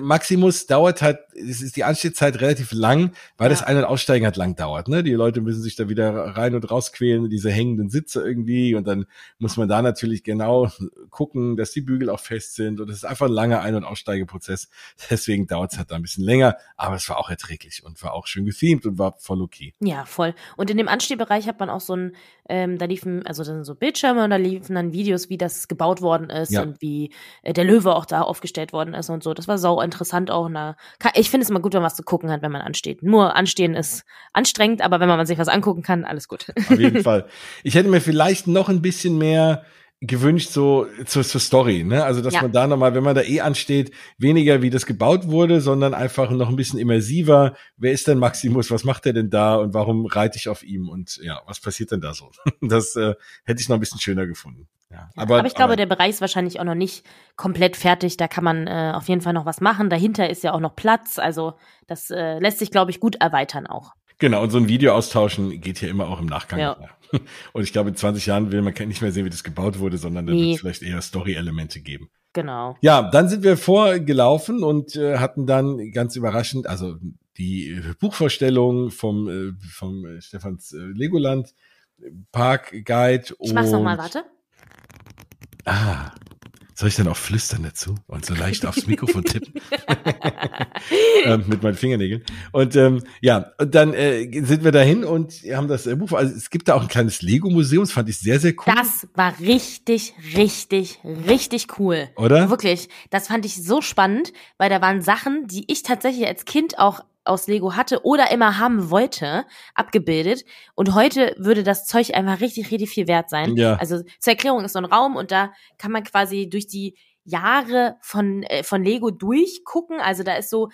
Maximus dauert halt, es ist die Anstehzeit relativ lang, weil ja. das Ein- und Aussteigen halt lang dauert. Ne? Die Leute müssen sich da wieder rein und raus quälen, diese hängenden Sitze irgendwie und dann muss man da natürlich genau gucken, dass die Bügel auch fest sind und es ist einfach ein langer Ein- und Aussteigeprozess. Deswegen dauert es halt da ein bisschen länger, aber es war auch erträglich und war auch schön gethemed und war voll okay. Ja, voll. Und in dem Anstehbereich hat man auch so ein, ähm, da liefen, also da sind so Bildschirme und da liefen dann Videos, wie das gebaut worden ist ja. und wie äh, der Löwe auch da aufgestellt worden ist und so. Das war sau interessant auch. Na, ich finde es immer gut, wenn man was zu gucken hat, wenn man ansteht. Nur anstehen ist anstrengend, aber wenn man sich was angucken kann, alles gut. Auf jeden Fall. Ich hätte mir vielleicht noch ein bisschen mehr gewünscht so zur, zur Story, ne? Also dass ja. man da nochmal, wenn man da eh ansteht, weniger wie das gebaut wurde, sondern einfach noch ein bisschen immersiver. Wer ist denn Maximus? Was macht er denn da und warum reite ich auf ihm? Und ja, was passiert denn da so? Das äh, hätte ich noch ein bisschen schöner gefunden. Ja, aber, aber ich glaube, aber, der Bereich ist wahrscheinlich auch noch nicht komplett fertig. Da kann man äh, auf jeden Fall noch was machen. Dahinter ist ja auch noch Platz. Also das äh, lässt sich, glaube ich, gut erweitern auch. Genau, und so ein Video austauschen geht hier immer auch im Nachgang. Ja. Und ich glaube, in 20 Jahren will man nicht mehr sehen, wie das gebaut wurde, sondern da nee. wird es vielleicht eher Story-Elemente geben. Genau. Ja, dann sind wir vorgelaufen und äh, hatten dann ganz überraschend, also die äh, Buchvorstellung vom, äh, vom äh, Stefans äh, Legoland Park Guide. Ich mach's nochmal, warte. Ah, soll ich dann auch flüstern dazu und so leicht aufs Mikrofon tippen? ähm, mit meinen Fingernägeln. Und ähm, ja, und dann äh, sind wir dahin und haben das äh, Buch. Also es gibt da auch ein kleines Lego-Museum, das fand ich sehr, sehr cool. Das war richtig, richtig, richtig cool. Oder? Wirklich. Das fand ich so spannend, weil da waren Sachen, die ich tatsächlich als Kind auch aus Lego hatte oder immer haben wollte, abgebildet. Und heute würde das Zeug einfach richtig, richtig viel wert sein. Ja. Also zur Erklärung ist so ein Raum und da kann man quasi durch die Jahre von, äh, von Lego durchgucken. Also da ist so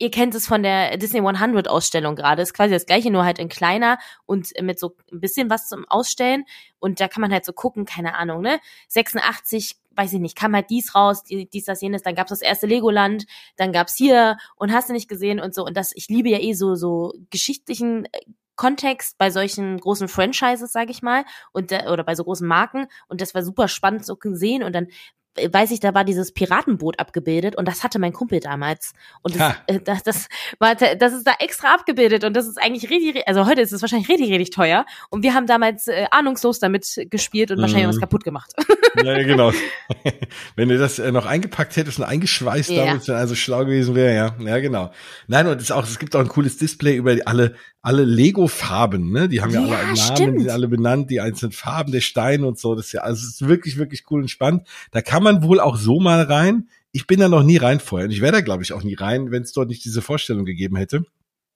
ihr kennt es von der Disney 100 Ausstellung gerade. Ist quasi das gleiche, nur halt in kleiner und mit so ein bisschen was zum Ausstellen. Und da kann man halt so gucken, keine Ahnung, ne? 86, weiß ich nicht, kam halt dies raus, dies, das, jenes. Dann gab's das erste Legoland, dann gab's hier und hast du nicht gesehen und so. Und das, ich liebe ja eh so, so geschichtlichen äh, Kontext bei solchen großen Franchises, sage ich mal, und oder bei so großen Marken und das war super spannend zu sehen und dann weiß ich, da war dieses Piratenboot abgebildet und das hatte mein Kumpel damals. Und das, äh, das, das, war, das ist da extra abgebildet und das ist eigentlich richtig, also heute ist es wahrscheinlich richtig, richtig teuer. Und wir haben damals äh, ahnungslos damit gespielt und mhm. wahrscheinlich was kaputt gemacht. Ja, genau. Wenn du das äh, noch eingepackt hättest und eingeschweißt ja. damit, also schlau gewesen wäre, ja. Ja, genau. Nein, und es, auch, es gibt auch ein cooles Display über alle, alle Lego-Farben, ne? Die haben ja, ja alle einen Namen, stimmt. die sind alle benannt, die einzelnen Farben der Steine und so. Das ist ja, also es ist wirklich, wirklich cool und spannend. Da kann man wohl auch so mal rein. Ich bin da noch nie rein vorher und ich wäre da, glaube ich, auch nie rein, wenn es dort nicht diese Vorstellung gegeben hätte.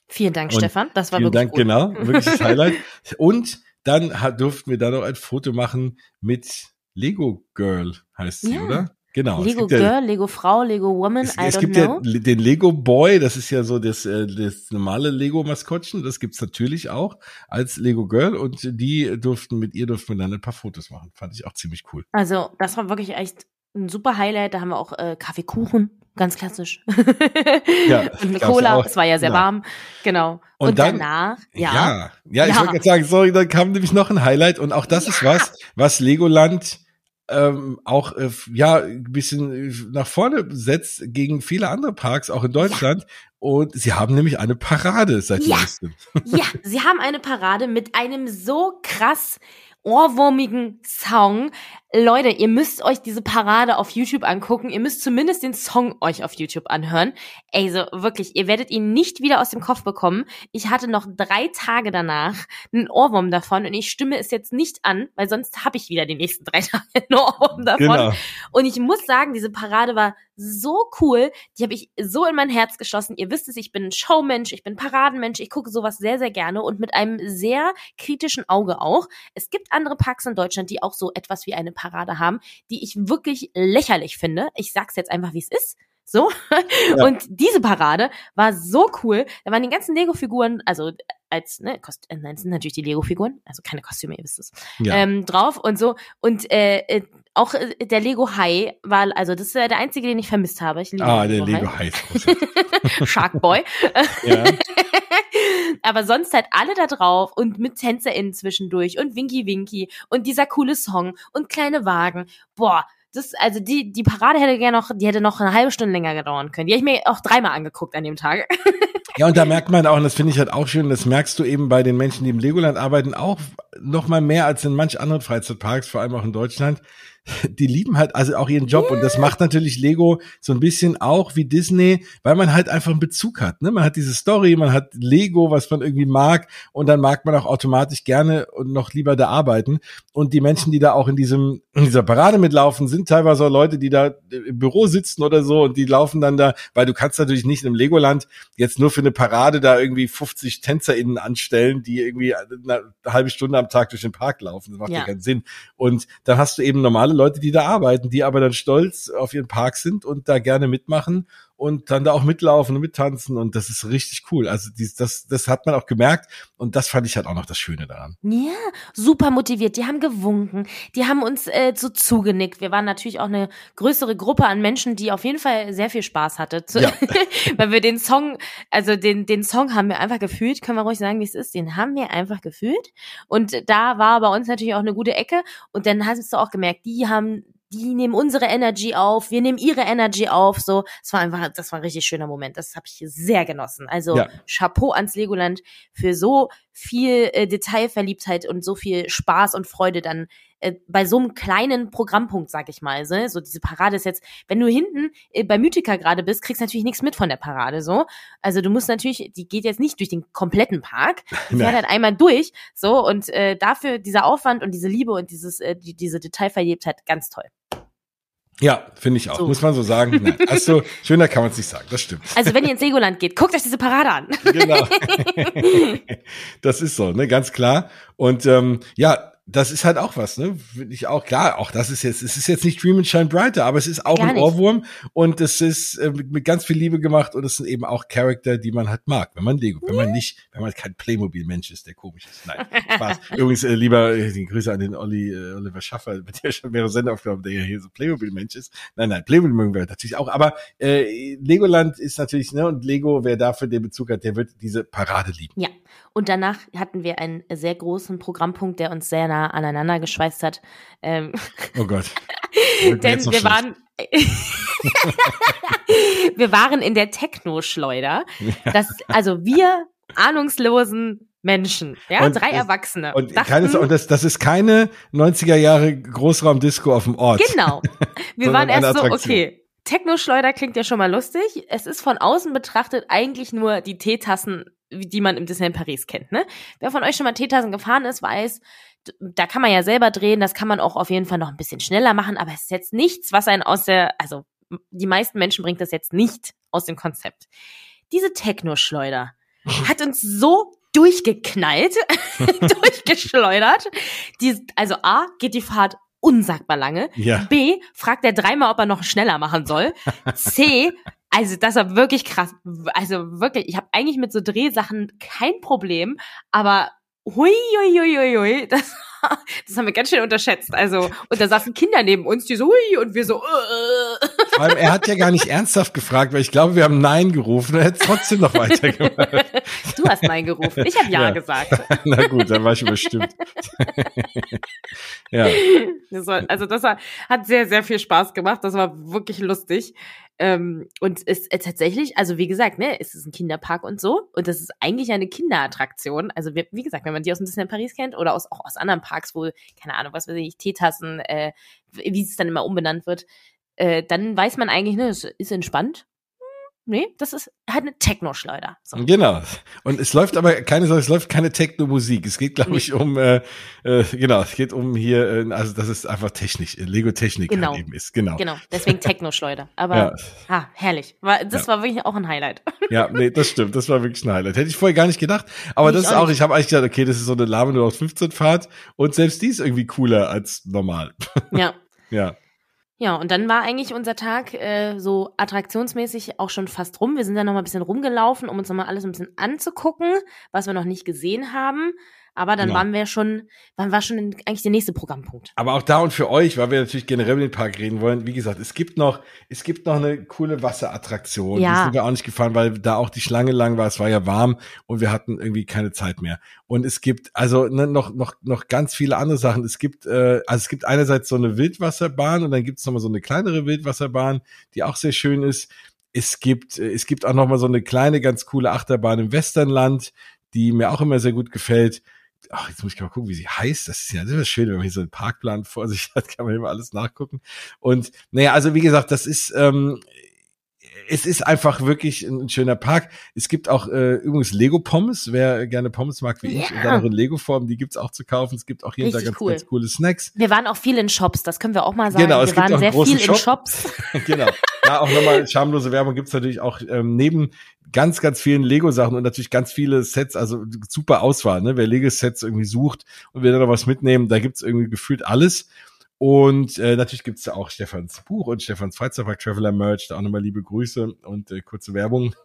Vielen Dank, und Stefan. Das war vielen wirklich Dank, genau, wirklich das Highlight. Und dann durften wir da noch ein Foto machen mit Lego Girl, heißt sie, ja. oder? Genau. Lego Girl, ja, Lego Frau, Lego Woman, es, I es gibt know. ja den Lego Boy, das ist ja so das, äh, das normale Lego-Maskottchen, das gibt's natürlich auch als Lego Girl und die durften, mit ihr durften wir dann ein paar Fotos machen. Fand ich auch ziemlich cool. Also, das war wirklich echt ein super Highlight. Da haben wir auch äh, Kaffeekuchen, ganz klassisch. ja, und eine Cola, es war ja sehr genau. warm. Genau. Und, und dann, danach, ja. Ja, ja, ich ja. wollte sagen, sorry, da kam nämlich noch ein Highlight und auch das ja. ist was, was Legoland ähm, auch äh, ja ein bisschen äh, nach vorne setzt gegen viele andere Parks, auch in Deutschland. Ja. Und sie haben nämlich eine Parade seit ja. Ja, sie haben eine Parade mit einem so krass ohrwurmigen Song. Leute, ihr müsst euch diese Parade auf YouTube angucken. Ihr müsst zumindest den Song euch auf YouTube anhören. Ey, so wirklich, ihr werdet ihn nicht wieder aus dem Kopf bekommen. Ich hatte noch drei Tage danach einen Ohrwurm davon und ich stimme es jetzt nicht an, weil sonst habe ich wieder die nächsten drei Tage einen Ohrwurm davon. Genau. Und ich muss sagen, diese Parade war so cool. Die habe ich so in mein Herz geschlossen. Ihr wisst es, ich bin ein Showmensch, ich bin Paradenmensch, ich gucke sowas sehr, sehr gerne und mit einem sehr kritischen Auge auch. Es gibt andere Parks in Deutschland, die auch so etwas wie eine Parade haben, die ich wirklich lächerlich finde. Ich sag's jetzt einfach, wie es ist. So. Ja. Und diese Parade war so cool. Da waren die ganzen Lego-Figuren, also als, ne, Kost äh, nein, sind natürlich die Lego-Figuren, also keine Kostüme, ihr wisst es, ja. ähm, drauf und so. Und äh, äh auch äh, der Lego Hai war, also das ist der einzige, den ich vermisst habe. Ich liebe ah, der Lego Hai. Shark Boy. ja. Aber sonst halt alle da drauf und mit TänzerInnen zwischendurch und Winky Winky und dieser coole Song und kleine Wagen. Boah, das, also die, die Parade hätte gerne noch, die hätte noch eine halbe Stunde länger gedauern können. Die habe ich mir auch dreimal angeguckt an dem Tag. Ja, und da merkt man auch, und das finde ich halt auch schön, das merkst du eben bei den Menschen, die im Legoland arbeiten, auch noch mal mehr als in manch anderen Freizeitparks, vor allem auch in Deutschland die lieben halt also auch ihren Job yeah. und das macht natürlich Lego so ein bisschen auch wie Disney, weil man halt einfach einen Bezug hat. Ne? Man hat diese Story, man hat Lego, was man irgendwie mag und dann mag man auch automatisch gerne und noch lieber da arbeiten. Und die Menschen, die da auch in diesem in dieser Parade mitlaufen, sind teilweise auch Leute, die da im Büro sitzen oder so und die laufen dann da, weil du kannst natürlich nicht im Legoland jetzt nur für eine Parade da irgendwie 50 TänzerInnen anstellen, die irgendwie eine halbe Stunde am Tag durch den Park laufen. Das macht ja keinen Sinn. Und dann hast du eben normale Leute, die da arbeiten, die aber dann stolz auf ihren Park sind und da gerne mitmachen und dann da auch mitlaufen und mittanzen und das ist richtig cool. Also dies, das, das hat man auch gemerkt und das fand ich halt auch noch das Schöne daran. Ja, super motiviert. Die haben gewunken, die haben uns äh, so zugenickt. Wir waren natürlich auch eine größere Gruppe an Menschen, die auf jeden Fall sehr viel Spaß hatte, ja. weil wir den Song, also den den Song haben wir einfach gefühlt. Können wir ruhig sagen, wie es ist. Den haben wir einfach gefühlt und da war bei uns natürlich auch eine gute Ecke und dann hast du auch gemerkt, die haben die nehmen unsere Energy auf, wir nehmen ihre Energy auf. So, es war einfach, das war ein richtig schöner Moment. Das habe ich sehr genossen. Also ja. Chapeau ans Legoland für so viel äh, Detailverliebtheit und so viel Spaß und Freude dann äh, bei so einem kleinen Programmpunkt, sag ich mal. So, so diese Parade ist jetzt, wenn du hinten äh, bei Mythica gerade bist, kriegst du natürlich nichts mit von der Parade. So, also du musst natürlich, die geht jetzt nicht durch den kompletten Park, die fährt halt einmal durch. So und äh, dafür dieser Aufwand und diese Liebe und dieses äh, die, diese Detailverliebtheit ganz toll. Ja, finde ich auch. So. Muss man so sagen. Nein. Also, schöner kann man es nicht sagen. Das stimmt. Also, wenn ihr ins Segoland geht, guckt euch diese Parade an. Genau. Das ist so, ne, ganz klar. Und ähm, ja, das ist halt auch was, ne? Finde ich auch klar. Auch das ist jetzt, es ist jetzt nicht Dream and Shine Brighter, aber es ist auch Gar ein nicht. Ohrwurm und es ist äh, mit ganz viel Liebe gemacht und es sind eben auch Charakter, die man halt mag, wenn man Lego, wenn man nicht, wenn man kein Playmobil-Mensch ist, der komisch ist. Nein, Spaß. Übrigens, äh, lieber äh, die Grüße an den Olli, äh, Oliver Schaffer, mit der schon mehrere Sender aufgenommen, der ja hier so Playmobil-Mensch ist. Nein, nein, Playmobil mögen wir natürlich auch, aber äh, Legoland ist natürlich, ne, und Lego, wer dafür den Bezug hat, der wird diese Parade lieben. Ja. Und danach hatten wir einen sehr großen Programmpunkt, der uns sehr nah aneinander geschweißt hat. Ähm, oh Gott. Denn wir waren, wir waren in der Techno-Schleuder. Das, also wir ahnungslosen Menschen, ja, und drei Erwachsene. Und, dachten, keine, und das, das ist keine 90er Jahre Großraumdisco auf dem Ort. Genau. Wir waren erst so, okay, Techno-Schleuder klingt ja schon mal lustig. Es ist von außen betrachtet eigentlich nur die Teetassen die man im Disneyland Paris kennt. Ne? Wer von euch schon mal Teetassen gefahren ist, weiß, da kann man ja selber drehen, das kann man auch auf jeden Fall noch ein bisschen schneller machen, aber es ist jetzt nichts, was einen aus der, also die meisten Menschen bringt das jetzt nicht aus dem Konzept. Diese Techno-Schleuder hat uns so durchgeknallt, durchgeschleudert. Die, also A, geht die Fahrt unsagbar lange. Ja. B, fragt er dreimal, ob er noch schneller machen soll. C, also das war wirklich krass. Also wirklich, ich habe eigentlich mit so Drehsachen kein Problem, aber hui, hui, hui, hui, hui das, das haben wir ganz schön unterschätzt. Also, und da saßen Kinder neben uns, die so, hui, und wir so, äh. Vor allem, er hat ja gar nicht ernsthaft gefragt, weil ich glaube, wir haben Nein gerufen. Er hätte trotzdem noch weitergemacht. Du hast Nein gerufen. Ich habe ja, ja, gesagt. Na gut, dann war ich überstimmt. ja. Das war, also das war, hat sehr, sehr viel Spaß gemacht. Das war wirklich lustig. Ähm, und ist äh, tatsächlich, also wie gesagt, ne, es ist ein Kinderpark und so. Und das ist eigentlich eine Kinderattraktion. Also wie, wie gesagt, wenn man die aus dem Disneyland Paris kennt oder aus, auch aus anderen Parks, wo, keine Ahnung, was weiß ich, Teetassen, äh, wie es dann immer umbenannt wird, äh, dann weiß man eigentlich, ne, es ist entspannt Nee, das ist halt eine Techno-Schleuder. So. Genau. Und es läuft aber keine es läuft keine Techno-Musik. Es geht, glaube nee. ich, um, äh, äh, genau, es geht um hier, äh, also das ist einfach technisch, äh, Lego-Technik genau. halt eben ist. Genau. Genau, deswegen Techno-Schleuder. Aber, ja. ha, herrlich. War, das ja. war wirklich auch ein Highlight. Ja, nee, das stimmt. Das war wirklich ein Highlight. Hätte ich vorher gar nicht gedacht. Aber nee, das ist auch, ich habe eigentlich gedacht, okay, das ist so eine Lame nur auf 15 Fahrt und selbst die ist irgendwie cooler als normal. Ja. ja. Ja, und dann war eigentlich unser Tag äh, so attraktionsmäßig auch schon fast rum. Wir sind dann noch mal ein bisschen rumgelaufen, um uns noch mal alles ein bisschen anzugucken, was wir noch nicht gesehen haben. Aber dann genau. waren wir schon, wann war schon eigentlich der nächste Programmpunkt. Aber auch da und für euch, weil wir natürlich generell mit dem Park reden wollen, wie gesagt, es gibt noch, es gibt noch eine coole Wasserattraktion. Ja. Die sind wir auch nicht gefahren, weil da auch die Schlange lang war. Es war ja warm und wir hatten irgendwie keine Zeit mehr. Und es gibt also ne, noch, noch, noch ganz viele andere Sachen. Es gibt, äh, also es gibt einerseits so eine Wildwasserbahn und dann gibt es nochmal so eine kleinere Wildwasserbahn, die auch sehr schön ist. Es gibt, äh, es gibt auch noch mal so eine kleine, ganz coole Achterbahn im Westernland, die mir auch immer sehr gut gefällt ach, jetzt muss ich mal gucken, wie sie heißt. Das ist ja ist schön, wenn man hier so einen Parkplan vor sich hat, kann man immer alles nachgucken. Und naja, also wie gesagt, das ist, ähm, es ist einfach wirklich ein schöner Park. Es gibt auch äh, übrigens Lego Pommes, wer gerne Pommes mag wie ja. ich, in Lego Form, die gibt's auch zu kaufen. Es gibt auch hier da ganz, cool. ganz coole Snacks. Wir waren auch viel in Shops, das können wir auch mal sagen. Genau, es wir gibt waren sehr viel Shop. in Shops. genau. Ja, auch nochmal schamlose Werbung gibt's natürlich auch ähm, neben ganz, ganz vielen Lego-Sachen und natürlich ganz viele Sets, also super Auswahl, ne? Wer Lego-Sets irgendwie sucht und will da noch was mitnehmen, da gibt's irgendwie gefühlt alles. Und äh, natürlich gibt's da auch Stefans Buch und Stefans Freizeitpark Traveler Merch. Da auch nochmal liebe Grüße und äh, kurze Werbung.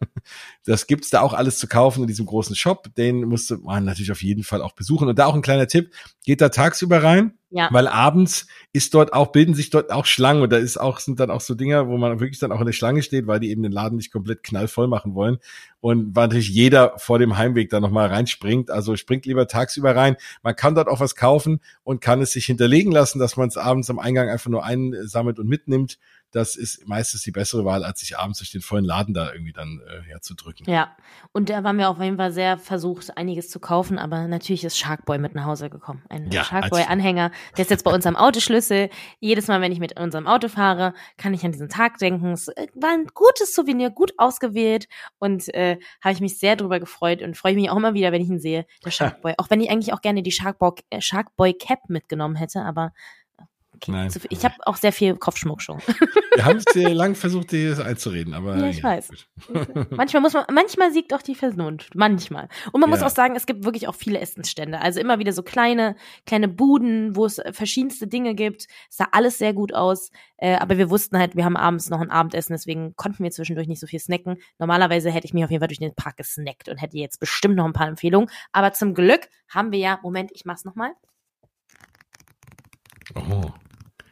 Das gibt's da auch alles zu kaufen in diesem großen Shop. Den musste man natürlich auf jeden Fall auch besuchen. Und da auch ein kleiner Tipp. Geht da tagsüber rein ja. Weil abends ist dort auch, bilden sich dort auch Schlangen und da ist auch, sind dann auch so Dinger, wo man wirklich dann auch in der Schlange steht, weil die eben den Laden nicht komplett knallvoll machen wollen. Und weil natürlich jeder vor dem Heimweg da nochmal reinspringt. Also springt lieber tagsüber rein. Man kann dort auch was kaufen und kann es sich hinterlegen lassen, dass man es abends am Eingang einfach nur einsammelt und mitnimmt das ist meistens die bessere Wahl, als sich abends durch den vollen Laden da irgendwie dann äh, herzudrücken. Ja, und da waren wir auf jeden Fall sehr versucht, einiges zu kaufen, aber natürlich ist Sharkboy mit nach Hause gekommen. Ein ja, Sharkboy-Anhänger, der ist jetzt bei uns am Autoschlüssel. Jedes Mal, wenn ich mit unserem Auto fahre, kann ich an diesen Tag denken. Es äh, war ein gutes Souvenir, gut ausgewählt und äh, habe ich mich sehr drüber gefreut und freue mich auch immer wieder, wenn ich ihn sehe, der Sharkboy. auch wenn ich eigentlich auch gerne die Sharkboy, äh, Sharkboy Cap mitgenommen hätte, aber okay. Nein. Ich habe auch sehr viel Kopfschmuck schon. Wir haben es lang versucht, dir das einzureden, aber. Ja, ich ja, weiß. manchmal muss man, manchmal siegt auch die Vernunft. Manchmal. Und man ja. muss auch sagen, es gibt wirklich auch viele Essensstände. Also immer wieder so kleine, kleine Buden, wo es verschiedenste Dinge gibt. Es sah alles sehr gut aus. Äh, aber wir wussten halt, wir haben abends noch ein Abendessen, deswegen konnten wir zwischendurch nicht so viel snacken. Normalerweise hätte ich mich auf jeden Fall durch den Park gesnackt und hätte jetzt bestimmt noch ein paar Empfehlungen. Aber zum Glück haben wir ja, Moment, ich mach's nochmal. Oh.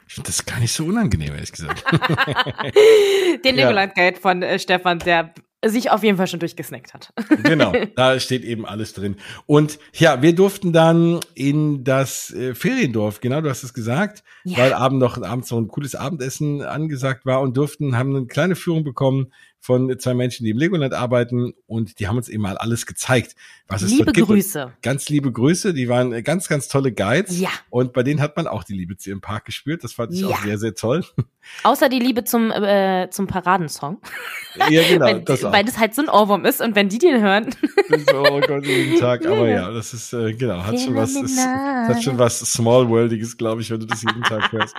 Ich finde das gar nicht so unangenehm, ehrlich gesagt. Den Legoland Guide von äh, Stefan, der sich auf jeden Fall schon durchgesnackt hat. genau, da steht eben alles drin. Und ja, wir durften dann in das äh, Feriendorf, genau, du hast es gesagt, ja. weil abend noch abends noch ein cooles Abendessen angesagt war und durften, haben eine kleine Führung bekommen von zwei Menschen, die im Legoland arbeiten und die haben uns eben mal alles gezeigt, was es liebe dort gibt. Grüße. Ganz liebe Grüße, die waren ganz, ganz tolle Guides. Ja. Und bei denen hat man auch die Liebe zu ihrem Park gespürt. Das fand ich ja. auch sehr, sehr toll. Außer die Liebe zum, äh, zum Paradensong. Ja, genau. weil, das auch. weil das halt so ein Ohrwurm ist und wenn die den hören. so, oh Gott, jeden Tag. Aber ja, das ist, äh, genau, hat schon was, ist, hat schon was Small-Worldiges, glaube ich, wenn du das jeden Tag hörst.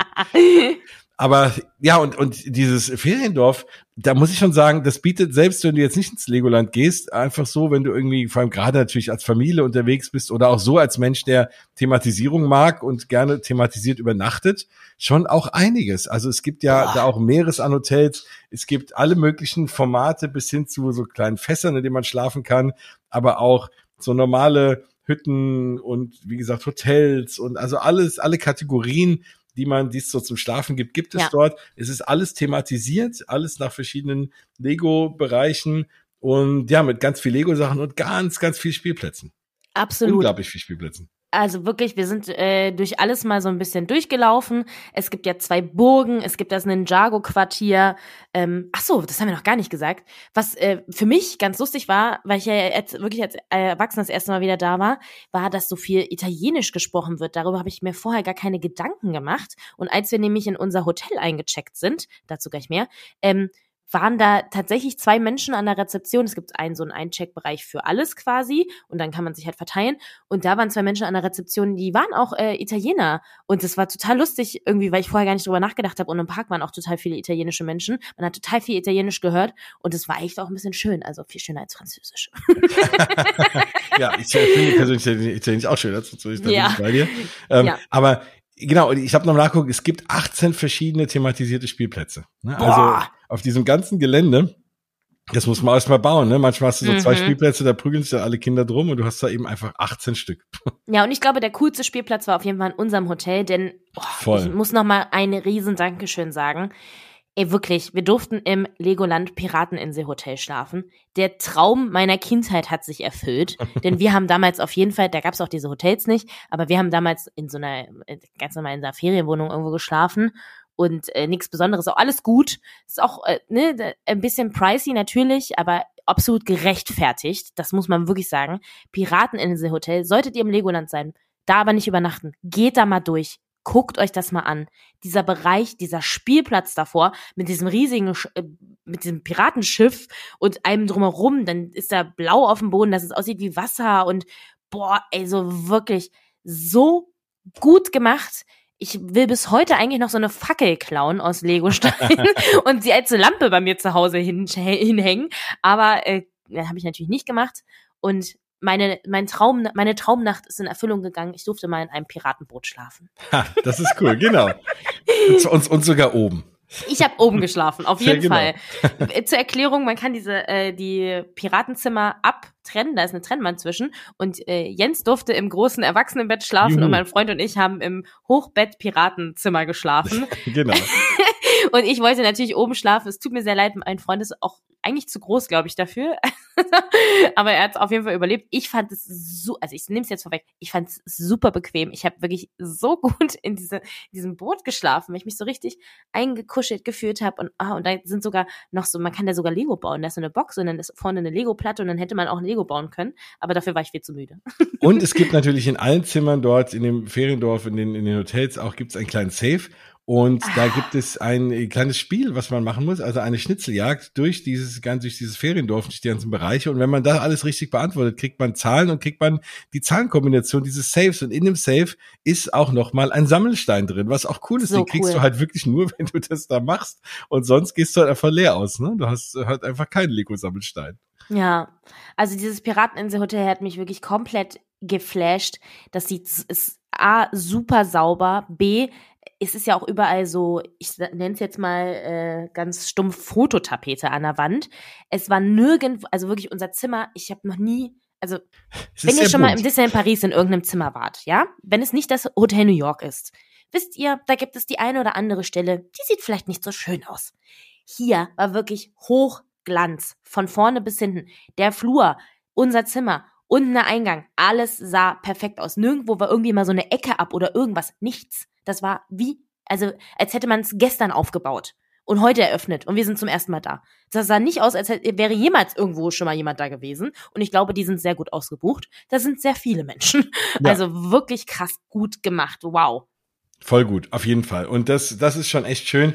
Aber ja, und, und dieses Feriendorf, da muss ich schon sagen, das bietet, selbst wenn du jetzt nicht ins Legoland gehst, einfach so, wenn du irgendwie, vor allem gerade natürlich als Familie unterwegs bist oder auch so als Mensch, der Thematisierung mag und gerne thematisiert übernachtet, schon auch einiges. Also es gibt ja Boah. da auch Meeres an Hotels, es gibt alle möglichen Formate bis hin zu so kleinen Fässern, in denen man schlafen kann, aber auch so normale Hütten und wie gesagt Hotels und also alles, alle Kategorien, die man, die es so zum Schlafen gibt, gibt es ja. dort. Es ist alles thematisiert, alles nach verschiedenen Lego-Bereichen und ja, mit ganz viel Lego-Sachen und ganz, ganz viel Spielplätzen. Absolut. Unglaublich viel Spielplätzen. Also wirklich, wir sind äh, durch alles mal so ein bisschen durchgelaufen. Es gibt ja zwei Burgen, es gibt das Ninjago-Quartier. Ähm, ach so, das haben wir noch gar nicht gesagt. Was äh, für mich ganz lustig war, weil ich ja jetzt wirklich als Erwachsener das erste Mal wieder da war, war, dass so viel Italienisch gesprochen wird. Darüber habe ich mir vorher gar keine Gedanken gemacht. Und als wir nämlich in unser Hotel eingecheckt sind, dazu gleich mehr, ähm, waren da tatsächlich zwei Menschen an der Rezeption. Es gibt einen so einen Eincheckbereich für alles quasi und dann kann man sich halt verteilen. Und da waren zwei Menschen an der Rezeption, die waren auch äh, Italiener. Und das war total lustig irgendwie, weil ich vorher gar nicht drüber nachgedacht habe. Und im Park waren auch total viele italienische Menschen. Man hat total viel Italienisch gehört und es war echt auch ein bisschen schön. Also viel schöner als Französisch. ja, ich finde persönlich Italienisch auch schön. Das ich ja. bei dir. Ähm, ja. Aber genau, ich habe noch nachgeguckt, es gibt 18 verschiedene thematisierte Spielplätze. Ne? Also auf diesem ganzen Gelände, das muss man erstmal bauen, ne? Manchmal hast du so mhm. zwei Spielplätze, da prügeln sich dann alle Kinder drum und du hast da eben einfach 18 Stück. Ja, und ich glaube, der coolste Spielplatz war auf jeden Fall in unserem Hotel, denn oh, ich muss noch mal ein riesen Dankeschön sagen. Ey, wirklich, wir durften im Legoland Pirateninsel Hotel schlafen. Der Traum meiner Kindheit hat sich erfüllt, denn wir haben damals auf jeden Fall, da gab es auch diese Hotels nicht, aber wir haben damals in so einer ganz normal in einer Ferienwohnung irgendwo geschlafen und äh, nichts Besonderes, auch alles gut. Ist auch äh, ne, ein bisschen pricey natürlich, aber absolut gerechtfertigt. Das muss man wirklich sagen. Pirateninsel Hotel solltet ihr im Legoland sein, da aber nicht übernachten. Geht da mal durch. Guckt euch das mal an. Dieser Bereich, dieser Spielplatz davor mit diesem riesigen, äh, mit diesem Piratenschiff und allem drumherum, dann ist da blau auf dem Boden, dass es aussieht wie Wasser und boah, ey, so wirklich so gut gemacht. Ich will bis heute eigentlich noch so eine Fackel klauen aus Legostein und sie als Lampe bei mir zu Hause hin, hinhängen. Aber äh, habe ich natürlich nicht gemacht. Und meine, mein Traum, meine Traumnacht ist in Erfüllung gegangen. Ich durfte mal in einem Piratenboot schlafen. Ha, das ist cool, genau. und, und sogar oben. Ich habe oben geschlafen, auf jeden genau. Fall. Äh, zur Erklärung, man kann diese äh, die Piratenzimmer abtrennen, da ist eine Trennwand zwischen. Und äh, Jens durfte im großen Erwachsenenbett schlafen Juhu. und mein Freund und ich haben im Hochbett Piratenzimmer geschlafen. genau. Und ich wollte natürlich oben schlafen. Es tut mir sehr leid, mein Freund ist auch eigentlich zu groß, glaube ich, dafür. Aber er hat es auf jeden Fall überlebt. Ich fand es so, also ich nehme es jetzt vorweg, ich fand es super bequem. Ich habe wirklich so gut in, diese, in diesem Boot geschlafen, weil ich mich so richtig eingekuschelt gefühlt habe. Und, ah, und da sind sogar noch so, man kann da sogar Lego bauen. Da ist so eine Box und dann ist vorne eine Lego-Platte und dann hätte man auch ein Lego bauen können. Aber dafür war ich viel zu müde. und es gibt natürlich in allen Zimmern dort, in dem Feriendorf, in den, in den Hotels auch, gibt es einen kleinen Safe Und ah. da gibt es ein kleines Spiel, was man machen muss, also eine Schnitzeljagd durch dieses ganz durch dieses Feriendorf, durch die ganzen Bereiche. Und wenn man da alles richtig beantwortet, kriegt man Zahlen und kriegt man die Zahlenkombination dieses Saves. Und in dem Save ist auch noch mal ein Sammelstein drin, was auch cool ist. So Den kriegst cool. du halt wirklich nur, wenn du das da machst. Und sonst gehst du halt einfach leer aus. Ne? Du hast halt einfach keinen Lego-Sammelstein. Ja, also dieses Pirateninsel-Hotel hat mich wirklich komplett geflasht. Das sieht ist A, super sauber, B, es ist ja auch überall so, ich nenne es jetzt mal äh, ganz stumpf Fototapete an der Wand. Es war nirgendwo, also wirklich unser Zimmer, ich habe noch nie, also wenn ihr schon bunt. mal im Disneyland Paris in irgendeinem Zimmer wart, ja, wenn es nicht das Hotel New York ist, wisst ihr, da gibt es die eine oder andere Stelle, die sieht vielleicht nicht so schön aus. Hier war wirklich Hochglanz, von vorne bis hinten. Der Flur, unser Zimmer, unten der Eingang, alles sah perfekt aus. Nirgendwo war irgendwie mal so eine Ecke ab oder irgendwas, nichts. Das war wie, also als hätte man es gestern aufgebaut und heute eröffnet und wir sind zum ersten Mal da. Das sah nicht aus, als hätte, wäre jemals irgendwo schon mal jemand da gewesen. Und ich glaube, die sind sehr gut ausgebucht. Da sind sehr viele Menschen. Ja. Also wirklich krass gut gemacht. Wow. Voll gut, auf jeden Fall. Und das, das ist schon echt schön.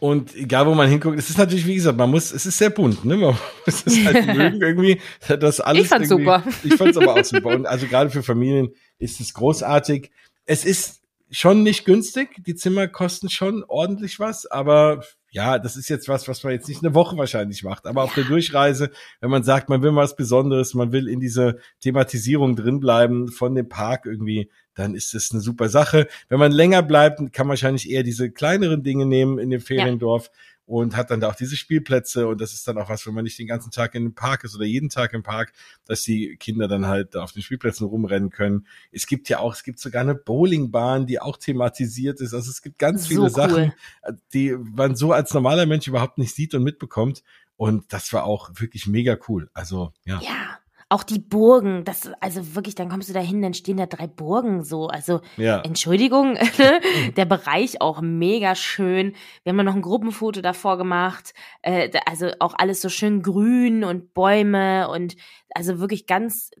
Und egal, wo man hinguckt, es ist natürlich, wie gesagt, man muss, es ist sehr bunt, ne? Man muss es halt mögen irgendwie, das alles. Ich fand's super. Ich fand's aber auch super. Und also gerade für Familien ist es großartig. Es ist schon nicht günstig. Die Zimmer kosten schon ordentlich was, aber ja, das ist jetzt was, was man jetzt nicht eine Woche wahrscheinlich macht. Aber auf der Durchreise, wenn man sagt, man will was Besonderes, man will in diese Thematisierung drinbleiben von dem Park irgendwie, dann ist das eine super Sache. Wenn man länger bleibt, kann man wahrscheinlich eher diese kleineren Dinge nehmen in dem Feriendorf. Ja und hat dann da auch diese Spielplätze und das ist dann auch was, wenn man nicht den ganzen Tag in dem Park ist oder jeden Tag im Park, dass die Kinder dann halt auf den Spielplätzen rumrennen können. Es gibt ja auch, es gibt sogar eine Bowlingbahn, die auch thematisiert ist. Also es gibt ganz viele cool. Sachen, die man so als normaler Mensch überhaupt nicht sieht und mitbekommt. Und das war auch wirklich mega cool. Also ja. Ja. Auch die Burgen, das, also wirklich, dann kommst du da hin, dann stehen da drei Burgen so. Also, ja. Entschuldigung, ne? der Bereich auch mega schön. Wir haben ja noch ein Gruppenfoto davor gemacht. Äh, also auch alles so schön grün und Bäume und also wirklich ganz,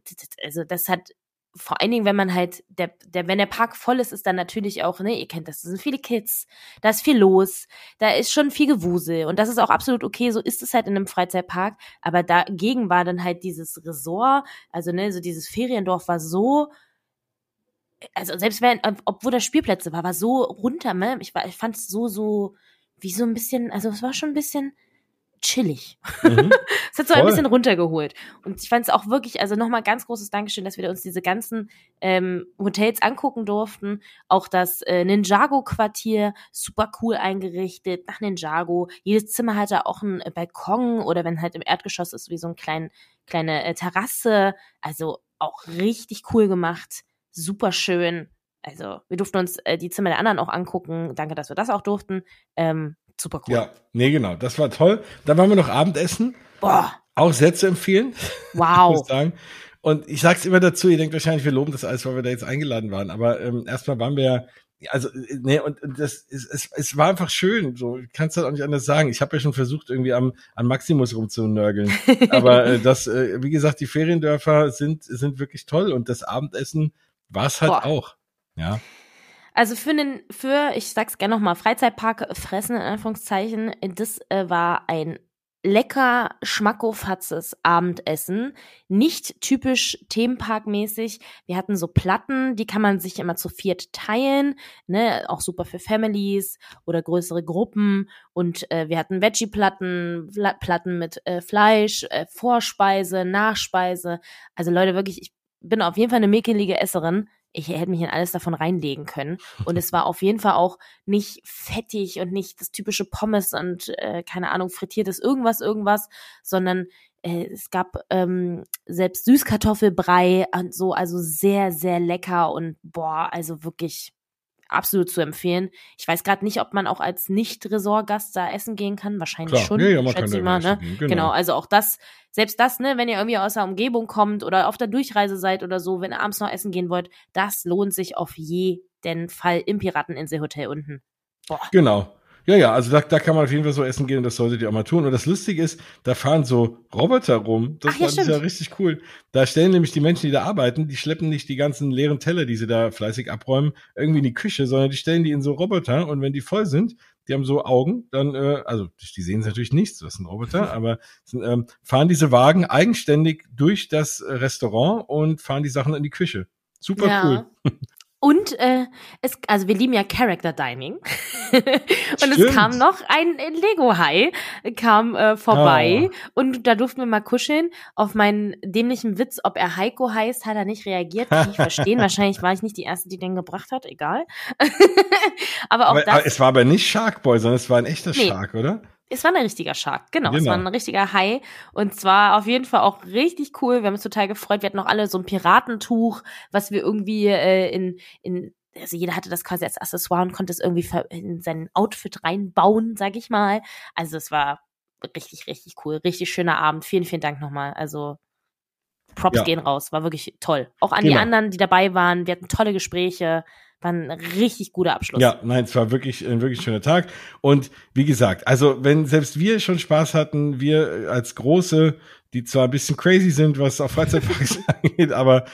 also das hat vor allen Dingen, wenn man halt, der, der, wenn der Park voll ist, ist dann natürlich auch, ne, ihr kennt das, da sind viele Kids, da ist viel los, da ist schon viel Gewusel und das ist auch absolut okay, so ist es halt in einem Freizeitpark, aber dagegen war dann halt dieses Resort, also ne, so dieses Feriendorf war so, also selbst wenn, obwohl da Spielplätze war, war so runter, ne, ich, war, ich fand es so, so, wie so ein bisschen, also es war schon ein bisschen, chillig. Mhm. Es hat so Voll. ein bisschen runtergeholt. Und ich fand es auch wirklich, also nochmal ganz großes Dankeschön, dass wir uns diese ganzen ähm, Hotels angucken durften. Auch das äh, Ninjago-Quartier, super cool eingerichtet, nach Ninjago. Jedes Zimmer hatte auch einen äh, Balkon oder wenn halt im Erdgeschoss ist, wie so eine klein, kleine äh, Terrasse. Also auch richtig cool gemacht, super schön. Also wir durften uns äh, die Zimmer der anderen auch angucken. Danke, dass wir das auch durften. Ähm, super cool. Ja, nee, genau, das war toll. Dann waren wir noch Abendessen. Boah. Auch sehr zu empfehlen. Wow. Und ich sag's immer dazu, ihr denkt wahrscheinlich, wir loben das alles, weil wir da jetzt eingeladen waren. Aber ähm, erstmal waren wir ja, also, nee, und, und das ist, es, es war einfach schön, so kannst du halt auch nicht anders sagen. Ich habe ja schon versucht, irgendwie am, an Maximus rumzunörgeln. Aber äh, das, äh, wie gesagt, die Feriendörfer sind, sind wirklich toll und das Abendessen war es halt Boah. auch. Ja. Also für den, für, ich sag's gerne nochmal, Freizeitpark fressen in Anführungszeichen, das äh, war ein lecker schmackofatzes Abendessen. Nicht typisch Themenparkmäßig. Wir hatten so Platten, die kann man sich immer zu viert teilen, ne, auch super für Families oder größere Gruppen. Und äh, wir hatten Veggie-Platten, Platten mit äh, Fleisch, äh, Vorspeise, Nachspeise. Also Leute, wirklich, ich bin auf jeden Fall eine mäkelige Esserin ich hätte mich in alles davon reinlegen können. Und es war auf jeden Fall auch nicht fettig und nicht das typische Pommes und äh, keine Ahnung, frittiertes irgendwas, irgendwas, sondern äh, es gab ähm, selbst Süßkartoffelbrei und so, also sehr, sehr lecker und boah, also wirklich absolut zu empfehlen. Ich weiß gerade nicht, ob man auch als Nicht-Resort-Gast da essen gehen kann. Wahrscheinlich Klar. schon. Ja, ja, man ich mal, ne? Genau. genau. also auch das, selbst das, ne, wenn ihr irgendwie aus der Umgebung kommt oder auf der Durchreise seid oder so, wenn ihr abends noch essen gehen wollt, das lohnt sich auf jeden Fall im Pirateninselhotel unten. Boah. Genau. Ja, ja, also da, da kann man auf jeden Fall so essen gehen und das solltet ihr auch mal tun. Und das Lustige ist, da fahren so Roboter rum. Das Ach, ja, fand ich ja richtig cool. Da stellen nämlich die Menschen, die da arbeiten, die schleppen nicht die ganzen leeren Teller, die sie da fleißig abräumen, irgendwie in die Küche, sondern die stellen die in so Roboter und wenn die voll sind, die haben so Augen, dann, äh, also die sehen natürlich nichts, das sind Roboter, aber sind, ähm, fahren diese Wagen eigenständig durch das Restaurant und fahren die Sachen in die Küche. Super Ja. cool. Und äh, es, also wir lieben ja Character Dining. und Stimmt. es kam noch ein Lego-Hai, kam äh, vorbei und da durften wir mal kuscheln. Auf meinen dämlichen Witz, ob er Heiko heißt, hat er nicht reagiert. Kann ich verstehen. Wahrscheinlich war ich nicht die Erste, die den gebracht hat. Egal. aber auch Aber, das. aber es war aber nicht Shark Boy, sondern es war ein echter Nee. Shark, oder? Es war ein richtiger Shark, genau. Es Genau. war ein richtiger Hai. Und zwar auf jeden Fall auch richtig cool. Wir haben uns total gefreut. Wir hatten auch alle so ein Piratentuch, was wir irgendwie äh, in, in, also jeder hatte das quasi als Accessoire und konnte es irgendwie in sein Outfit reinbauen, sag ich mal. Also es war richtig, richtig cool. Richtig schöner Abend. Vielen, vielen Dank nochmal. Also Props Ja. gehen raus. War wirklich toll. Auch an Genau. die anderen, die dabei waren. Wir hatten tolle Gespräche. War ein richtig guter Abschluss. Ja, nein, es war wirklich ein wirklich schöner Tag. Und wie gesagt, also wenn selbst wir schon Spaß hatten, wir als Große, die zwar ein bisschen crazy sind, was auf Freizeitparks angeht, aber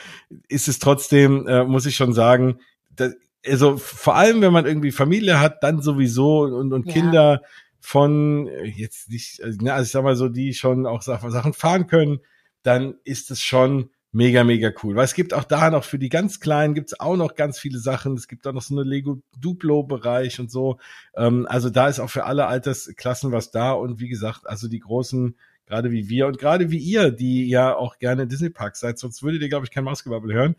ist es trotzdem, äh, muss ich schon sagen, dass, also vor allem, wenn man irgendwie Familie hat, dann sowieso und, und Ja. Kinder von äh, jetzt nicht, also, ich sag mal so, die schon auch Sach- Sachen fahren können, dann ist es schon mega, mega cool. Weil es gibt auch da noch für die ganz Kleinen gibt's auch noch ganz viele Sachen. Es gibt auch noch so eine Lego Duplo-Bereich und so. Ähm, also da ist auch für alle Altersklassen was da. Und wie gesagt, also die großen, gerade wie wir und gerade wie ihr, die ja auch gerne in Disney Parks seid, sonst würdet ihr, glaube ich, kein Mausgebabbel hören.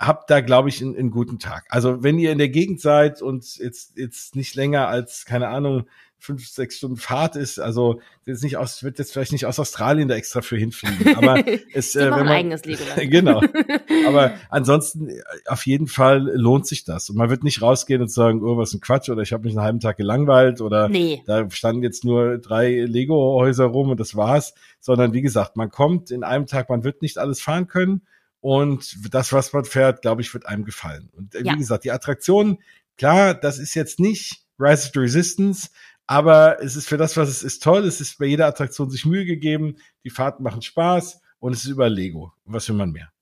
Habt da, glaube ich, einen, einen guten Tag. Also wenn ihr in der Gegend seid und jetzt, jetzt nicht länger als, keine Ahnung, fünf, sechs Stunden Fahrt ist, also jetzt nicht aus, wird jetzt vielleicht nicht aus Australien da extra für hinfliegen, aber es, äh, wenn man, eigenes Legoland. genau. Aber ansonsten äh, auf jeden Fall lohnt sich das. Und man wird nicht rausgehen und sagen, oh, was ein Quatsch, oder ich habe mich einen halben Tag gelangweilt oder Nee. da standen jetzt nur drei Lego-Häuser rum und das war's. Sondern wie gesagt, man kommt in einem Tag, man wird nicht alles fahren können. Und das, was man fährt, glaube ich, wird einem gefallen. Und äh, Ja. wie gesagt, die Attraktionen, klar, das ist jetzt nicht Rise of the Resistance, aber es ist für das, was es ist, toll. Es ist bei jeder Attraktion sich Mühe gegeben. Die Fahrten machen Spaß und es ist über Lego. Was will man mehr?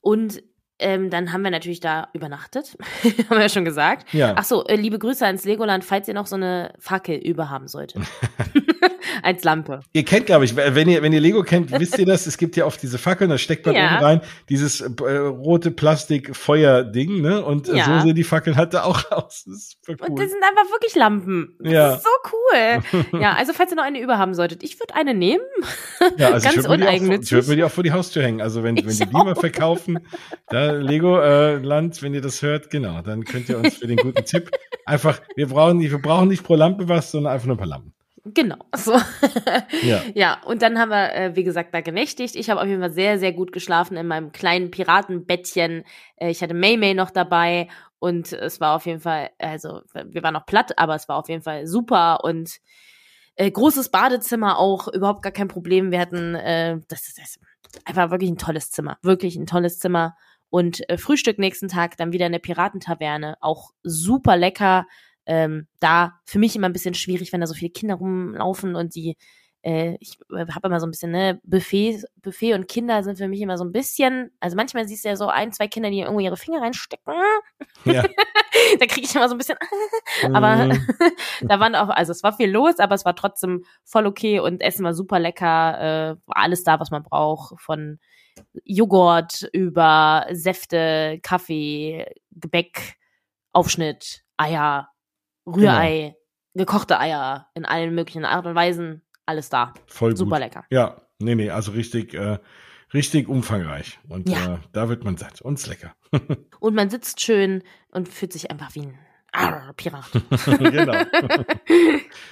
Und ähm, dann haben wir natürlich da übernachtet, haben wir ja schon gesagt. Ja. Ach so, äh, liebe Grüße ans Legoland, falls ihr noch so eine Fackel über haben solltet. Als Lampe. Ihr kennt, glaube ich, wenn ihr, wenn ihr Lego kennt, wisst ihr das? Es gibt ja oft diese Fackeln, da steckt man Ja. oben rein, dieses äh, rote Plastik-Feuer-Ding, ne? Und äh, Ja. so sehen die Fackeln halt da auch aus. Das ist super Und cool. das sind einfach wirklich Lampen. Das Ja. ist so cool. ja, also falls ihr noch eine über haben solltet, ich würde eine nehmen. Ja, also ganz ich würde mir, die auch vor- uneigennützig. ich würd mir die auch vor die Haustür hängen. Also wenn, Ich wenn die auch. verkaufen, da Lego äh, Land, wenn ihr das hört, genau, dann könnt ihr uns für den guten Tipp einfach, wir brauchen nicht, wir brauchen nicht pro Lampe was, sondern einfach nur ein paar Lampen. Genau. So. Ja. Ja, und dann haben wir, äh, wie gesagt, da genächtigt. Ich habe auf jeden Fall sehr, sehr gut geschlafen in meinem kleinen Piratenbettchen. Äh, ich hatte May May noch dabei und es war auf jeden Fall, also wir waren noch platt, aber es war auf jeden Fall super und äh, großes Badezimmer auch, überhaupt gar kein Problem. Wir hatten, äh, das ist einfach wirklich ein tolles Zimmer, wirklich ein tolles Zimmer. Und äh, Frühstück nächsten Tag dann wieder in der Piratentaverne, auch super lecker. Ähm, da für mich immer ein bisschen schwierig, wenn da so viele Kinder rumlaufen und die äh, ich habe immer so ein bisschen, ne, Buffet, Buffet und Kinder sind für mich immer so ein bisschen, also manchmal siehst du ja so ein, zwei Kinder, die irgendwo ihre Finger reinstecken. Ja. da kriege ich immer so ein bisschen, aber Mm, da waren auch, also es war viel los, aber es war trotzdem voll okay und Essen war super lecker, äh, war alles da, was man braucht, von Joghurt über Säfte, Kaffee, Gebäck, Aufschnitt, Eier, Rührei, gekochte Eier in allen möglichen Art und Weisen, alles da. voll gut. Super lecker. Ja, nee, nee, also richtig, äh, richtig umfangreich. Und Ja. äh, da wird man satt und ist lecker. Und man sitzt schön und fühlt sich einfach wie ein Arr, Pirat. genau.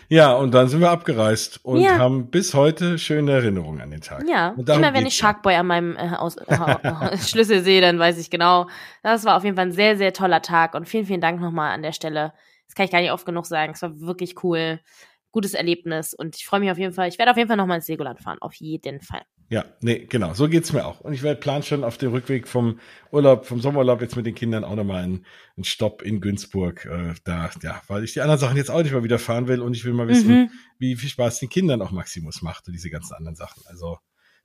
ja, und dann sind wir abgereist und Ja. haben bis heute schöne Erinnerungen an den Tag. Ja, immer wenn ich. Sharkboy an meinem äh, Aus äh, Schlüssel sehe, dann weiß ich genau. Das war auf jeden Fall ein sehr, sehr toller Tag und vielen, vielen Dank nochmal an der Stelle. Das kann ich gar nicht oft genug sagen. Es war wirklich cool. Gutes Erlebnis und ich freue mich auf jeden Fall. Ich werde auf jeden Fall nochmal ins Legoland fahren. Auf jeden Fall. Ja, nee, genau, so geht's mir auch. Und ich werde plan schon auf dem Rückweg vom Urlaub, vom Sommerurlaub jetzt mit den Kindern auch nochmal einen, einen Stopp in Günzburg. Äh, da, ja, weil ich die anderen Sachen jetzt auch nicht mal wieder fahren will und ich will mal wissen, mhm. wie viel Spaß den Kindern auch Maximus macht und diese ganzen anderen Sachen. Also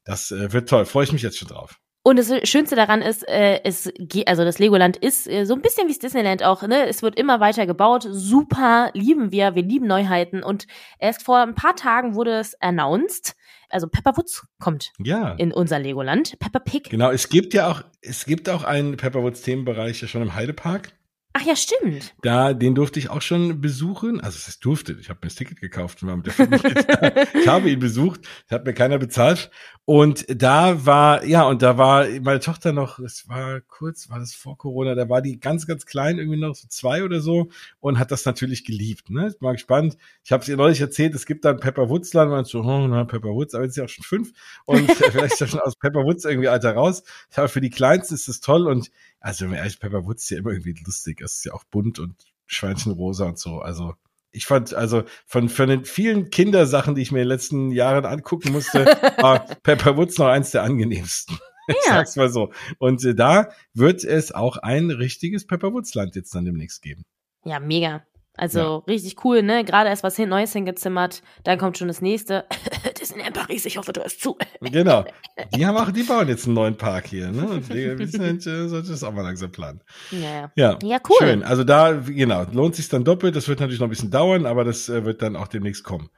das äh, wird toll, freue ich mich jetzt schon drauf. Und das Schönste daran ist, äh, es also das Legoland ist äh, so ein bisschen wie das Disneyland auch, ne? Es wird immer weiter gebaut. Super, lieben wir, wir lieben Neuheiten. Und erst vor ein paar Tagen wurde es announced. Also Pepper Woods kommt ja. in unser Legoland. Pepper Pig. Genau, es gibt ja auch, es gibt auch einen Pepper Woods Themenbereich ja schon im Heidepark. Ach ja, stimmt. Da, den durfte ich auch schon besuchen. Also es durfte, ich habe mir das Ticket gekauft und war mit der Familie Ich habe ihn besucht, hat mir keiner bezahlt. Und da war, ja, und da war meine Tochter noch, es war kurz, war das vor Corona, da war die ganz, ganz klein, irgendwie noch so zwei oder so und hat das natürlich geliebt. Ne? Ich mal gespannt. Ich habe es ihr neulich erzählt, es gibt dann Pepper Woodsland, man so, oh, na, Pepper Woods, aber jetzt ist ja auch schon fünf und vielleicht ist ja schon aus Pepper Woods irgendwie alter raus. Habe für die Kleinsten ist das toll und also ehrlich, Pepper Woods ist ja immer irgendwie lustig. Es ist ja auch bunt und Schweinchenrosa und so. Also ich fand, also von, von den vielen Kindersachen, die ich mir in den letzten Jahren angucken musste, war Pepper Woods noch eins der angenehmsten. Ja. Ich sag's mal so. Und äh, da wird es auch ein richtiges Pepper Woods Land jetzt dann demnächst geben. Ja, mega. Also ja. richtig cool, ne? Gerade erst was Neues hingezimmert, dann kommt schon das nächste. Disneyland Paris, ich hoffe, du hast zu. genau. Die haben auch, die bauen jetzt einen neuen Park hier, ne? Und Disneyland äh, sollte das auch mal langsam planen. Ja, ja. Ja, cool. Schön. Also da, genau, lohnt sich dann doppelt. Das wird natürlich noch ein bisschen dauern, aber das äh, wird dann auch demnächst kommen.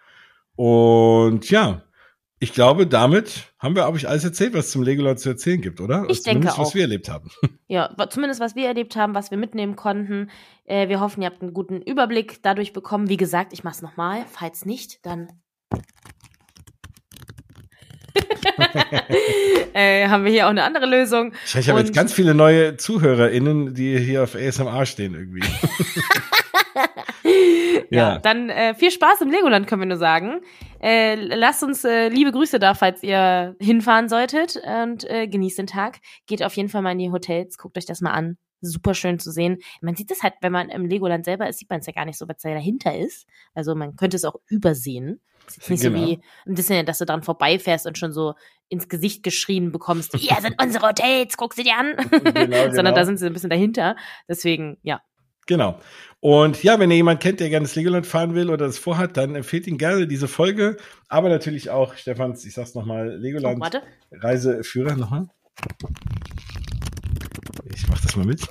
Und ja, ich glaube, damit haben wir, glaube ich, alles erzählt, was zum Legoland zu erzählen gibt, oder? Ich denke zumindest, auch. was wir erlebt haben. Ja, zumindest was wir erlebt haben, was wir mitnehmen konnten. Äh, wir hoffen, ihr habt einen guten Überblick dadurch bekommen. Wie gesagt, ich mache es nochmal. Falls nicht, dann äh, haben wir hier auch eine andere Lösung. Ich habe jetzt ganz viele neue ZuhörerInnen, die hier auf ASMR stehen irgendwie. ja. ja, dann äh, viel Spaß im Legoland, können wir nur sagen. Äh, lasst uns äh, liebe Grüße da, falls ihr hinfahren solltet und äh, genießt den Tag. Geht auf jeden Fall mal in die Hotels, guckt euch das mal an. Super schön zu sehen. Man sieht es halt, wenn man im Legoland selber ist, sieht man es ja gar nicht so, was da dahinter ist. Also man könnte es auch übersehen. Es ist nicht genau. so wie ein Disneyland, dass du dran vorbeifährst und schon so ins Gesicht geschrien bekommst, hier sind unsere Hotels, guck sie dir an. Genau, Sondern genau. da sind sie ein bisschen dahinter. Deswegen, ja, Genau. Und ja, wenn ihr jemanden kennt, der gerne das Legoland fahren will oder das vorhat, dann empfehlt ihn gerne diese Folge. Aber natürlich auch, Stefans, ich sag's nochmal, Legoland oh, Reiseführer nochmal. Ich mach das mal mit.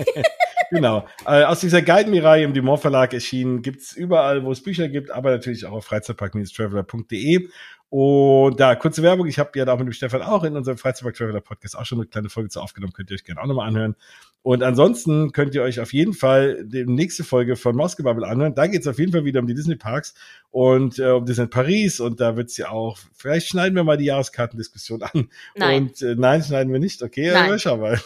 genau. Äh, aus dieser Guide-Reihe im Dumont Verlag erschienen, gibt's überall, wo es Bücher gibt, aber natürlich auch auf freizeitpark-traveler.de. Und da, kurze Werbung. Ich habe ja da mit dem Stefan auch in unserem Freizeitpark Traveler Podcast auch schon eine kleine Folge zu aufgenommen. Könnt ihr euch gerne auch nochmal anhören. Und ansonsten könnt ihr euch auf jeden Fall die nächste Folge von Mausgebabbel anhören. Da geht es auf jeden Fall wieder um die Disney Parks und äh, um Disney Paris. Und da wird's ja auch, vielleicht schneiden wir mal die Jahreskartendiskussion an. Nein. Und äh, nein, schneiden wir nicht. Okay, nein. aber schau mal.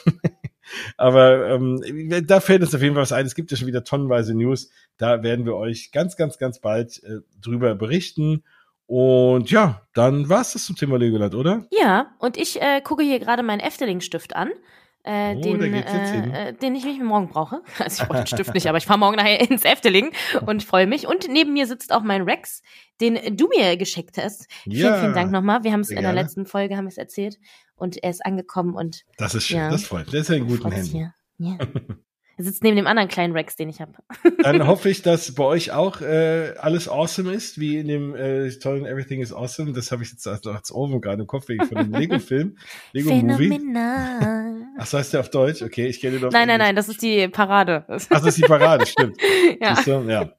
aber ähm, da fällt uns auf jeden Fall was ein. Es gibt ja schon wieder tonnenweise News. Da werden wir euch ganz, ganz, ganz bald äh, drüber berichten. Und ja, dann war's das zum Thema Legoland, oder? Ja, und ich äh, gucke hier gerade meinen Efteling-Stift an. Äh, oh, den, äh, äh, den ich mich morgen brauche. Also ich brauche den Stift nicht, aber ich fahre morgen nachher ins Efteling und freue mich. Und neben mir sitzt auch mein Rex, den du mir geschickt hast. Ja, vielen, vielen Dank nochmal. Wir haben es in der letzten Folge haben es erzählt und er ist angekommen und das ist schön. Ja, das freut. Der ist ja in guten Händen. Ja. Er sitzt neben dem anderen kleinen Rex, den ich habe. Dann hoffe ich, dass bei euch auch äh, alles awesome ist, wie in dem äh, tollen Everything is Awesome. Das habe ich jetzt als, als Ohrwurm gerade im Kopf wegen von dem Lego-Film. Lego-Movie. Ach, so heißt der auf Deutsch? Okay, ich kenne den auf Nein, nein, nein, das ist die Parade. Ach, das ist die Parade, stimmt. ja. ja.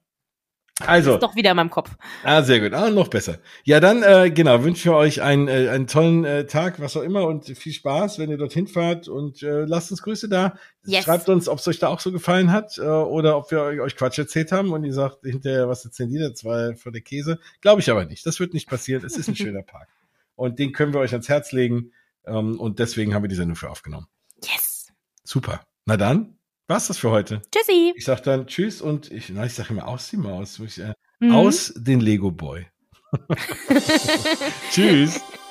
Also. ist doch wieder in meinem Kopf. Ah, sehr gut. Ah, noch besser. Ja, dann, äh, genau, wünsche ich euch einen, äh, einen tollen äh, Tag, was auch immer und viel Spaß, wenn ihr dorthin fahrt und äh, lasst uns Grüße da. Yes. Schreibt uns, ob es euch da auch so gefallen hat äh, oder ob wir euch Quatsch erzählt haben und ihr sagt hinterher, was erzählen die da zwei von der Käse. Glaube ich aber nicht. Das wird nicht passieren. Es ist ein schöner Park. Und den können wir euch ans Herz legen ähm, und deswegen haben wir die Sendung für aufgenommen. Yes. Super. Na dann, war's das für heute. Tschüssi. Ich sag dann Tschüss und ich, na, ich sag immer aus die Maus. Ich, äh, mhm. Aus den Lego Boy. tschüss.